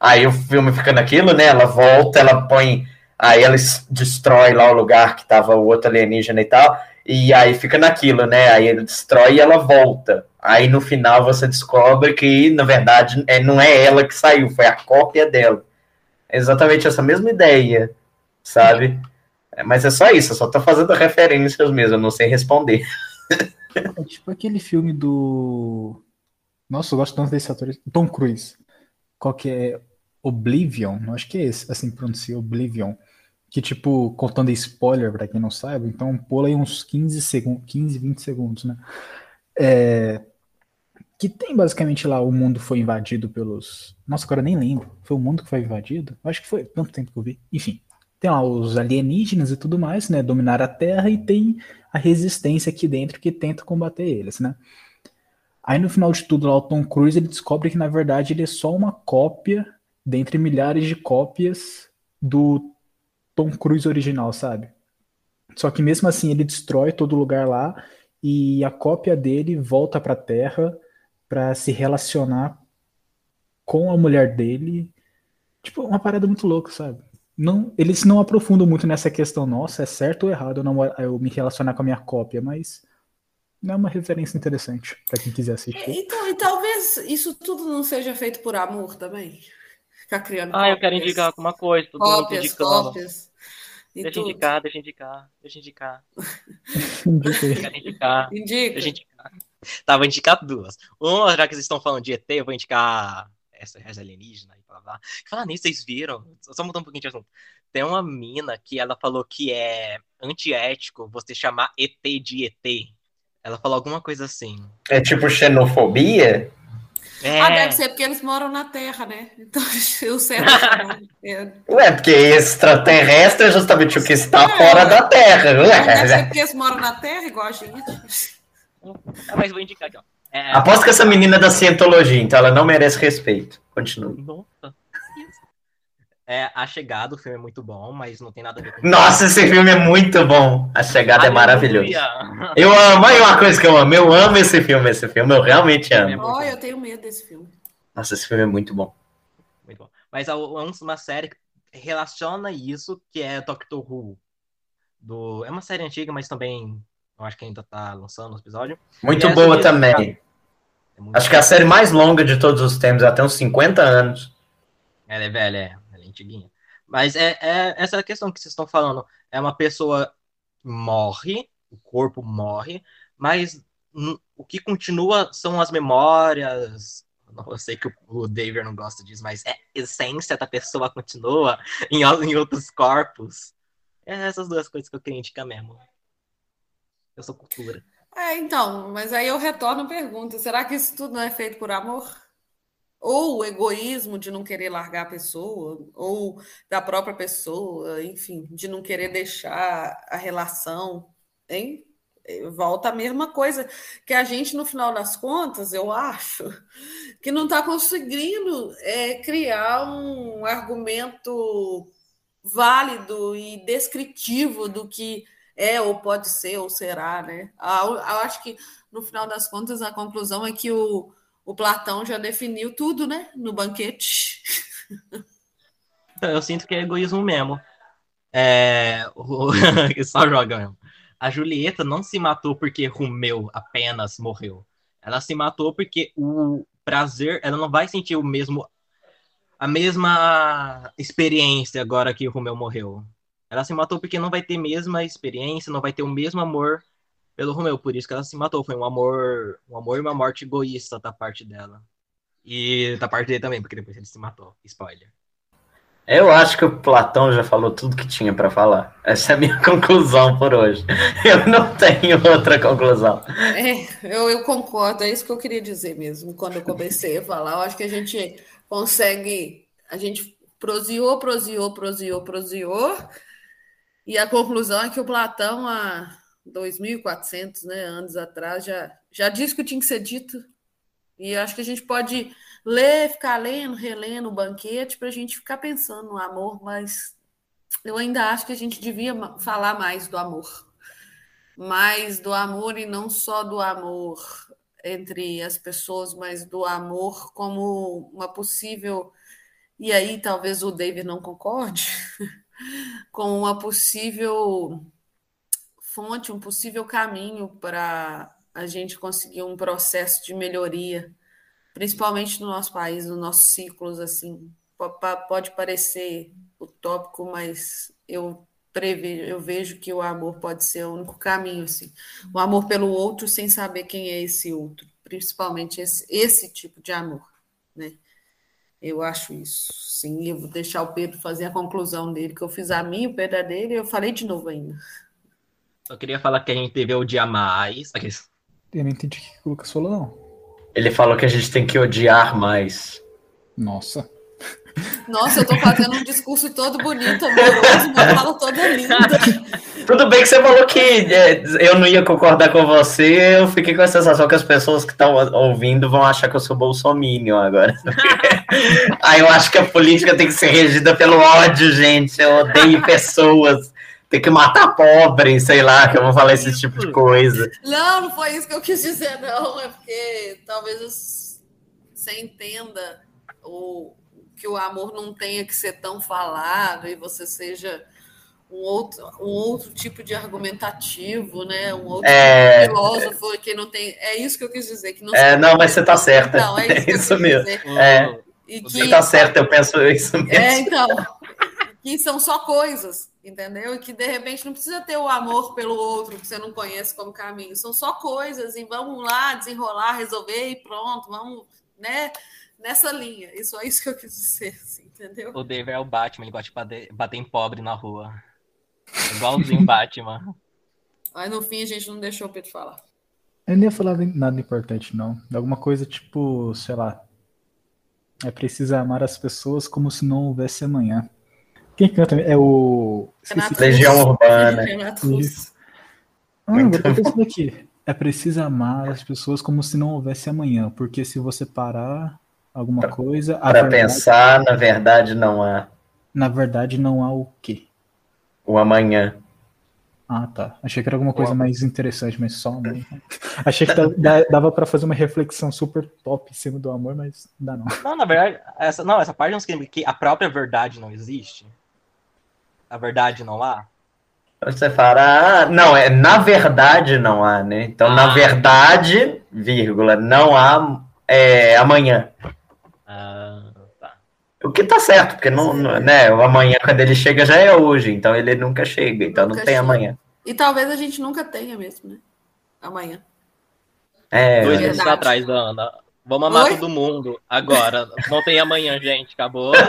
aí o filme fica naquilo, né? Ela volta, ela põe. Aí ela destrói lá o lugar que tava o outro alienígena e tal, e aí fica naquilo, né? Aí ele destrói e ela volta. Aí no final você descobre que, na verdade, é, não é ela que saiu, foi a cópia dela. É exatamente essa mesma ideia, sabe? É, mas é só isso, eu só tô fazendo referências mesmo, eu não sei responder. É tipo aquele filme do. Nossa, eu gosto tanto desse ator. Tom Cruise. Qual que é? Oblivion? Acho que é esse, assim pronuncia, Oblivion. Que, tipo, contando spoiler pra quem não sabe, então pula aí uns 15 segundos, 15, 20 segundos, né? É, que tem basicamente lá o mundo foi invadido pelos. Nossa, agora nem lembro. Foi o mundo que foi invadido? Acho que foi tanto tempo que eu vi. Enfim, tem lá os alienígenas e tudo mais, né? Dominar a Terra e tem a resistência aqui dentro que tenta combater eles, né? Aí no final de tudo lá o Tom Cruise ele descobre que na verdade ele é só uma cópia dentre milhares de cópias do Tom Cruise original, sabe? Só que mesmo assim ele destrói todo lugar lá e a cópia dele volta para Terra para se relacionar com a mulher dele. Tipo, uma parada muito louca, sabe? Não, eles não aprofundam muito nessa questão, nossa, é certo ou errado eu, não, eu me relacionar com a minha cópia, mas é uma referência interessante para quem quiser assistir. Então, e talvez isso tudo não seja feito por amor também. Ficar criando. Ah, cópias, eu quero indicar alguma coisa, todo cópias, mundo indicando. Cópias. Deixa tudo. indicar, deixa indicar, deixa indicar. Indica. indicar. Indica. Deixa indicar. Tá, vou indicar duas. Uma, já que vocês estão falando de ET, eu vou indicar essa, essa alienígena e blá blá. Falar nisso, vocês viram? Só mudar um pouquinho de assunto. Tem uma mina que ela falou que é antiético você chamar ET de ET. Ela falou alguma coisa assim. É tipo xenofobia? É. Ah, deve ser porque eles moram na Terra, né? Então eu sei. é. Ué, porque extraterrestre é justamente o que está é. fora da Terra. Ué. Deve ser porque eles moram na Terra, igual a gente. Ah, mas vou indicar aqui, ó. É, Aposto que essa menina é da cientologia, então ela não merece respeito. Continue. Nossa. É, A Chegada, o filme é muito bom, mas não tem nada a ver com Nossa, esse filme é muito bom. A chegada é maravilhoso. Aleluia! Eu amo, aí uma coisa que eu amo, eu amo esse filme, esse filme, eu realmente É amo. bom. eu tenho medo desse filme. Nossa, esse filme é muito bom. Muito bom. Mas há uma série que relaciona isso, que é Doctor Who. Do... É uma série antiga, mas também eu acho que ainda tá lançando o episódio. Muito E boa também. É muito Acho que é a série mais longa de todos os tempos, até uns 50 anos. Ela é velha, é. Antiguinha. Mas é, é essa questão que vocês estão falando. É uma pessoa morre, o corpo morre, mas o que continua são as memórias. Eu sei que o, David não gosta disso, mas é a essência da pessoa continua em, em outros corpos. É essas duas coisas que eu queria indicar mesmo. Eu sou cultura. É, então, mas aí eu retorno a pergunta: será que isso tudo não é feito por amor? Ou o egoísmo de não querer largar a pessoa, ou da própria pessoa, enfim, de não querer deixar a relação, hein? Volta a mesma coisa que a gente, no final das contas, eu acho, que não está conseguindo é, criar um argumento válido e descritivo do que é ou pode ser ou será, né? Ah, Eu acho que no final das contas a conclusão é que o, o Platão já definiu tudo, né? No banquete. Então, eu sinto que é egoísmo mesmo. É. só joga mesmo. A Julieta não se matou porque Romeu apenas morreu. Ela se matou porque o prazer, ela não vai sentir o mesmo. A mesma experiência agora que Romeu morreu. Ela se matou porque não vai ter a mesma experiência, não vai ter o mesmo amor pelo Romeu. Por isso que ela se matou. Foi um amor, um amor e uma morte egoísta da parte dela. E da parte dele também, porque depois ele se matou. Spoiler. Eu acho que o Platão já falou tudo que tinha pra falar. Essa é a minha conclusão por hoje. Eu não tenho outra conclusão. É, eu, eu concordo, é isso que eu queria dizer mesmo, quando eu comecei a falar. Eu acho que a gente consegue, a gente proseou, proseou, proseou, proseou, e a conclusão é que o Platão, há 2.400 né, anos atrás, já, já disse que tinha que ser dito, e acho que a gente pode ler, ficar lendo, relendo o banquete, para a gente ficar pensando no amor, mas eu ainda acho que a gente devia falar mais do amor mais do amor e não só do amor entre as pessoas, mas do amor como uma possível. E aí talvez o David não concorde, como uma possível fonte, um possível caminho para a gente conseguir um processo de melhoria, principalmente no nosso país, nos nossos ciclos, assim. Pode parecer utópico, mas eu prevejo, eu vejo que o amor pode ser o único caminho, assim. O amor pelo outro sem saber quem é esse outro, principalmente esse, esse tipo de amor, né? Eu acho isso, sim. Eu vou deixar o Pedro fazer a conclusão dele, que eu fiz a minha, o Pedro dele, e eu falei de novo ainda. Só queria falar que a gente teve o dia mais. Aqueles- Eu não entendi o que o Lucas falou, não. Ele falou que a gente tem que odiar mais. Nossa. Nossa, eu tô fazendo um discurso todo bonito, amoroso, uma fala toda linda. Tudo bem que você falou que é, eu não ia concordar com você, eu fiquei com a sensação que as pessoas que estão ouvindo vão achar que eu sou bolsominion agora. Aí eu acho que a política tem que ser regida pelo ódio, gente. Eu odeio pessoas. Tem que matar pobre, sei lá, que eu vou falar esse tipo de coisa. Não, não foi isso que eu quis dizer, não. É porque talvez você entenda o, que o amor não tenha que ser tão falado e você seja um outro, um outro tipo de argumentativo, né? Um outro É. tipo de filósofo que não tem. É isso que eu quis dizer. Que não É, não, mas você tá certa. Não, é isso, que eu É isso quis mesmo. dizer. É. E Você Você que, tá certo, eu penso isso mesmo. é, então, que são só coisas, entendeu? E que de repente não precisa ter o amor pelo outro que você não conhece como caminho. São só coisas e vamos lá desenrolar, resolver e pronto, vamos, né? Nessa linha. Isso é isso que eu quis dizer, assim, entendeu? O Dave é o Batman, ele gosta de bater, bater em pobre na rua. Igualzinho o Batman. Aí no fim a gente não deixou o Pedro falar. Eu nem ia falar de nada importante, não. Alguma coisa tipo, sei lá. É preciso amar as pessoas como se não houvesse amanhã. Quem canta? É o. Esqueci. Renato Legião. Urbana. Russo. Ah, vou isso daqui. É preciso amar as pessoas como se não houvesse amanhã, porque se você parar alguma coisa. a Para verdade- pensar, na verdade, não há Na verdade, não há o quê? o amanhã. Ah, tá. Achei que era alguma coisa mais interessante, mas só amor. Achei que dava- da- dava pra fazer uma reflexão super top em cima do amor, mas não dá não. Não, na verdade, essa, não, essa parte não significa que a própria verdade não existe. A verdade não há. Você fala, ah, não, é na verdade não há, né? Então, na Ah. verdade, vírgula, não há é, amanhã. Ah, tá. O que tá certo, porque não, não- né, o amanhã, quando ele chega, já é hoje, então ele nunca chega, então não Nunca tem chega. amanhã. E talvez a gente nunca tenha mesmo, né? Amanhã. É, Dois meses atrás, Ana. Vamos amar Oi? todo mundo. Agora. Não tem amanhã, gente. Acabou.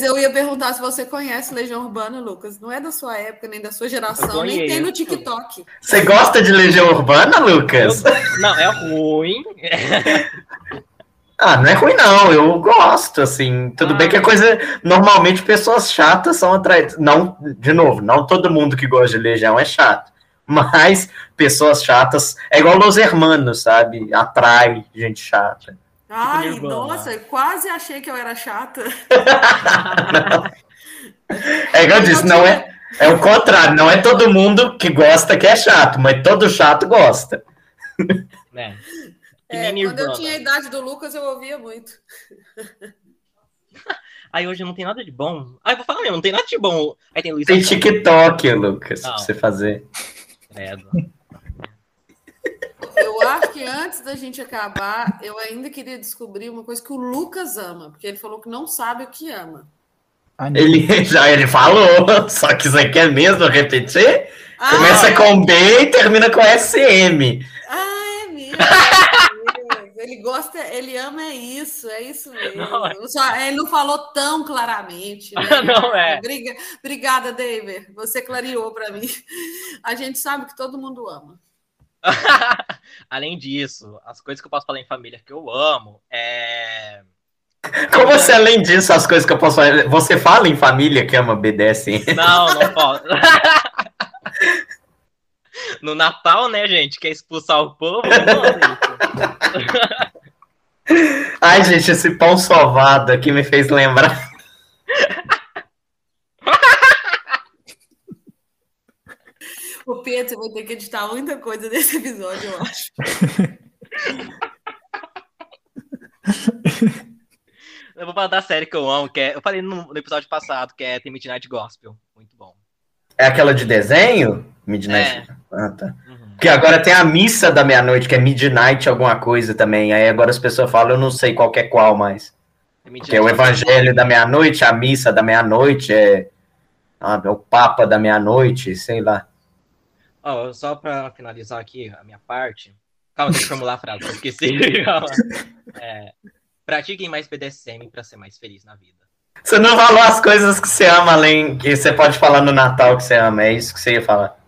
Eu ia perguntar se você conhece Legião Urbana, Lucas. Não é da sua época, nem da sua geração, Eu nem tem no. TikTok. Você gosta de Legião Urbana, Eu- Lucas? não, é ruim. Ah, não é ruim não, eu gosto, assim, tudo Ah. bem que a coisa, normalmente pessoas chatas são atraídas, não, de novo, não todo mundo que gosta de Legião é chato, mas pessoas chatas, é igual Los Hermanos, sabe, atrai gente chata. Ai, Nirvana. nossa, eu quase achei que eu era chata. É igual eu disse, não é, é o contrário, não é todo mundo que gosta que é chato, mas todo chato gosta. né? Que É, nem quando eu tinha a idade do Lucas, eu ouvia muito. Aí hoje não tem nada de bom. Eu vou falar mesmo, não tem nada de bom. Aí tem Luiz Tem TikTok, Lucas, pra Não. você fazer. credo. Eu acho que antes da gente acabar, eu ainda queria descobrir uma coisa que o Lucas ama, porque ele falou que não sabe o que ama. Ele já ele falou, só que você quer mesmo repetir? Ah, Começa com B e termina com SM. Ah, é mesmo. é mesmo. Ele gosta, ele ama é isso, é isso mesmo. Não, é. Só- ele não falou tão claramente. né? Não é. Briga- Obrigada, David. Você clareou para mim. A gente sabe que todo mundo ama. Além disso, as coisas que eu posso falar em família que eu amo é. Como você, além disso, as coisas que eu posso falar, você fala em família que ama BDSM? Não, não posso. No Natal, né, gente? Quer expulsar o povo? Ai, gente, esse pão sovado aqui me fez lembrar. O Pedro, você vai ter que editar muita coisa desse episódio, eu acho. Eu vou falar da série que eu amo, que é. Eu falei no, no episódio passado, que é The Midnight Gospel. Muito bom. É aquela de desenho? Midnight. É. Ah, tá. Uhum. Porque agora tem a missa da meia-noite, que é Midnight alguma coisa também. Aí agora as pessoas falam, eu não sei qual que é qual mais. Que é o evangelho da meia-noite, a missa da meia-noite, é, ah, é o papa da meia-noite, sei lá. Ó, só pra finalizar aqui a minha parte. Calma, deixa eu formular a frase, eu esqueci. Calma. É, pratiquem mais BDSM pra ser mais feliz na vida. Você não falou as coisas que você ama além, que você pode falar no Natal que você ama, é isso que você ia falar.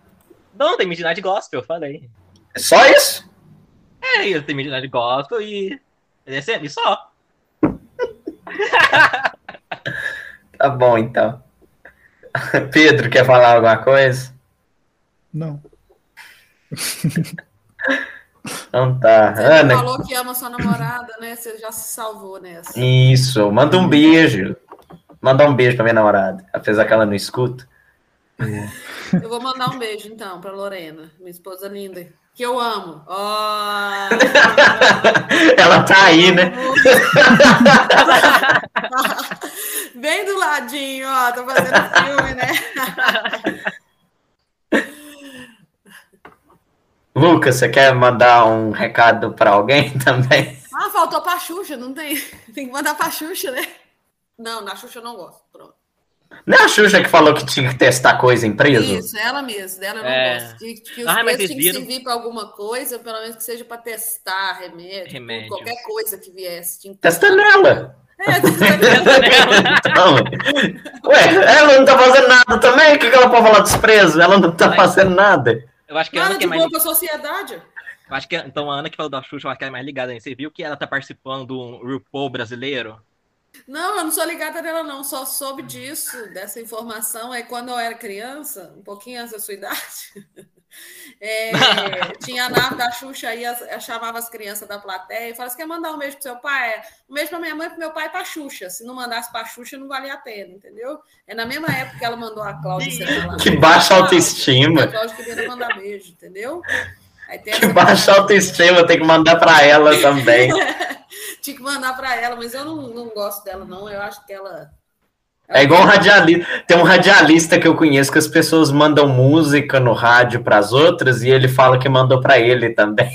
Não, tem Midnight Gospel, eu falei. É só isso? É, eu tenho Midnight Gospel e BDSM, só. Tá bom, então. Pedro, quer falar alguma coisa? Não. Então tá. Você Ana, falou que ama sua namorada, né? Você já se salvou nessa. isso, manda um beijo. Manda um beijo pra minha namorada, apesar que ela não escuta. Eu vou mandar um beijo, então, para Lorena, minha esposa linda, que eu amo. Ó. Ela tá aí, né? Bem do ladinho, ó. Tô fazendo filme, né? Lucas, você quer mandar um recado pra alguém também? Ah, faltou pra Xuxa, não tem? Tem que mandar pra Xuxa, né? Não, na Xuxa eu não gosto. Pronto. Não é a Xuxa que falou que tinha que testar coisa em preso? Isso, ela mesma, dela eu não É. gosto. Que, que os Ah, vocês têm que servir pra alguma coisa, pelo menos que seja pra testar remédio, Remédios. qualquer coisa que viesse. Tinha que Testa nela. É, testa Então, ué, ela não tá fazendo nada também? O que, que ela pode falar dos presos? Ela não tá fazendo nada. Eu acho que a Ana Nada que de é mais. pra sociedade. Eu acho que, então a Ana que falou da Xuxa, eu acho que ela é mais ligada aí. Você viu que ela tá participando do RuPaul brasileiro? Não, eu não sou ligada nela, não. Só soube disso, dessa informação, é quando eu era criança, um pouquinho antes da sua idade. É, tinha a nave da Xuxa aí, chamava as crianças da plateia e falava: Você quer mandar um beijo pro seu pai? Um beijo pra minha mãe, pro meu pai e pra Xuxa. Se não mandasse pra Xuxa, não valia a pena, entendeu? É na mesma época que ela mandou a Cláudia. Que baixa autoestima. A Cláudia queria mandar beijo, entendeu? que baixa autoestima, tem que mandar para ela também. Tinha que mandar para ela, mas eu não, não gosto dela, não. Eu acho que ela. É igual um radialista. Tem um radialista que eu conheço que as pessoas mandam música no rádio para as outras e ele fala que mandou para ele também.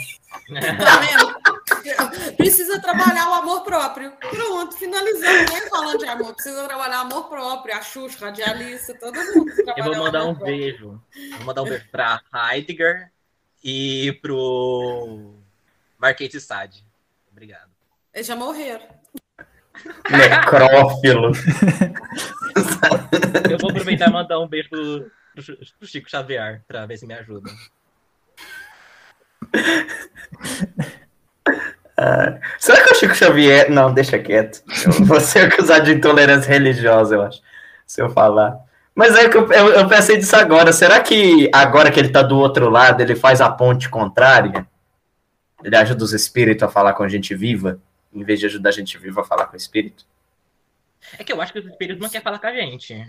Tá vendo? Precisa trabalhar o amor próprio. Pronto, finalizando. Nem falando de amor. Precisa trabalhar o amor próprio. A Xuxa, radialista, todo mundo. Eu vou mandar um próprio. beijo. Vou mandar um beijo para Heidegger e pro Marquete Sade. Obrigado. Eles já morreram. Necrófilo. Eu vou aproveitar e mandar um beijo pro, pro Chico Xavier, pra ver se me ajuda. Uh, será que o Chico Xavier. Não, deixa quieto. Eu vou ser acusado de intolerância religiosa, eu acho. Se eu falar. Mas é que eu, eu, eu, pensei disso agora. Será que agora que ele tá do outro lado, ele faz a ponte contrária? Ele ajuda os espíritos a falar com a gente viva, em vez de ajudar a gente viva a falar com o espírito? É que eu acho que os espíritos não querem falar com a gente.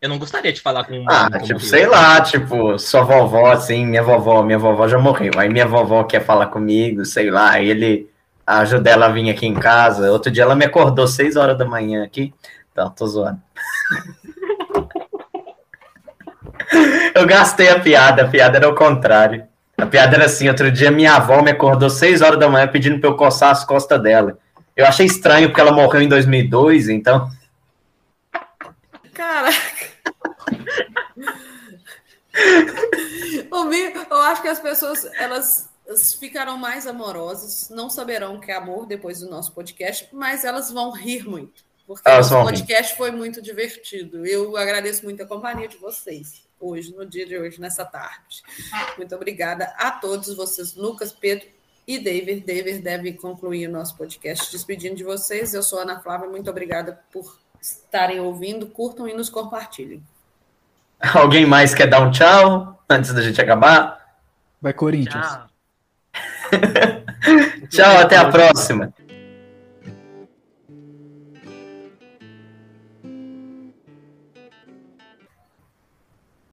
Eu não gostaria de falar com. Ah, tipo, sei lá, tipo, sua vovó, assim, minha vovó, minha vovó já morreu. Aí minha vovó quer falar comigo, sei lá, aí ele ajuda ela a vir aqui em casa. Outro dia ela me acordou seis horas da manhã aqui. Então, tô zoando. Eu gastei a piada, a piada era o contrário. A piada era assim: outro dia minha avó me acordou 6 horas da manhã pedindo pra eu coçar as costas dela. Eu achei estranho porque ela morreu em 2002, então. Caraca. eu acho que as pessoas elas ficarão mais amorosas, não saberão o que é amor depois do nosso podcast, mas elas vão rir muito. Porque o podcast foi muito divertido. Eu agradeço muito a companhia de vocês hoje, no dia de hoje, nessa tarde. Muito obrigada a todos vocês, Lucas, Pedro e David. David deve concluir o nosso podcast despedindo de vocês. Eu sou Ana Flávia, muito obrigada por estarem ouvindo, curtam e nos compartilhem. Alguém mais quer dar um tchau antes da gente acabar? Vai, Corinthians. Tchau, tchau até a próxima.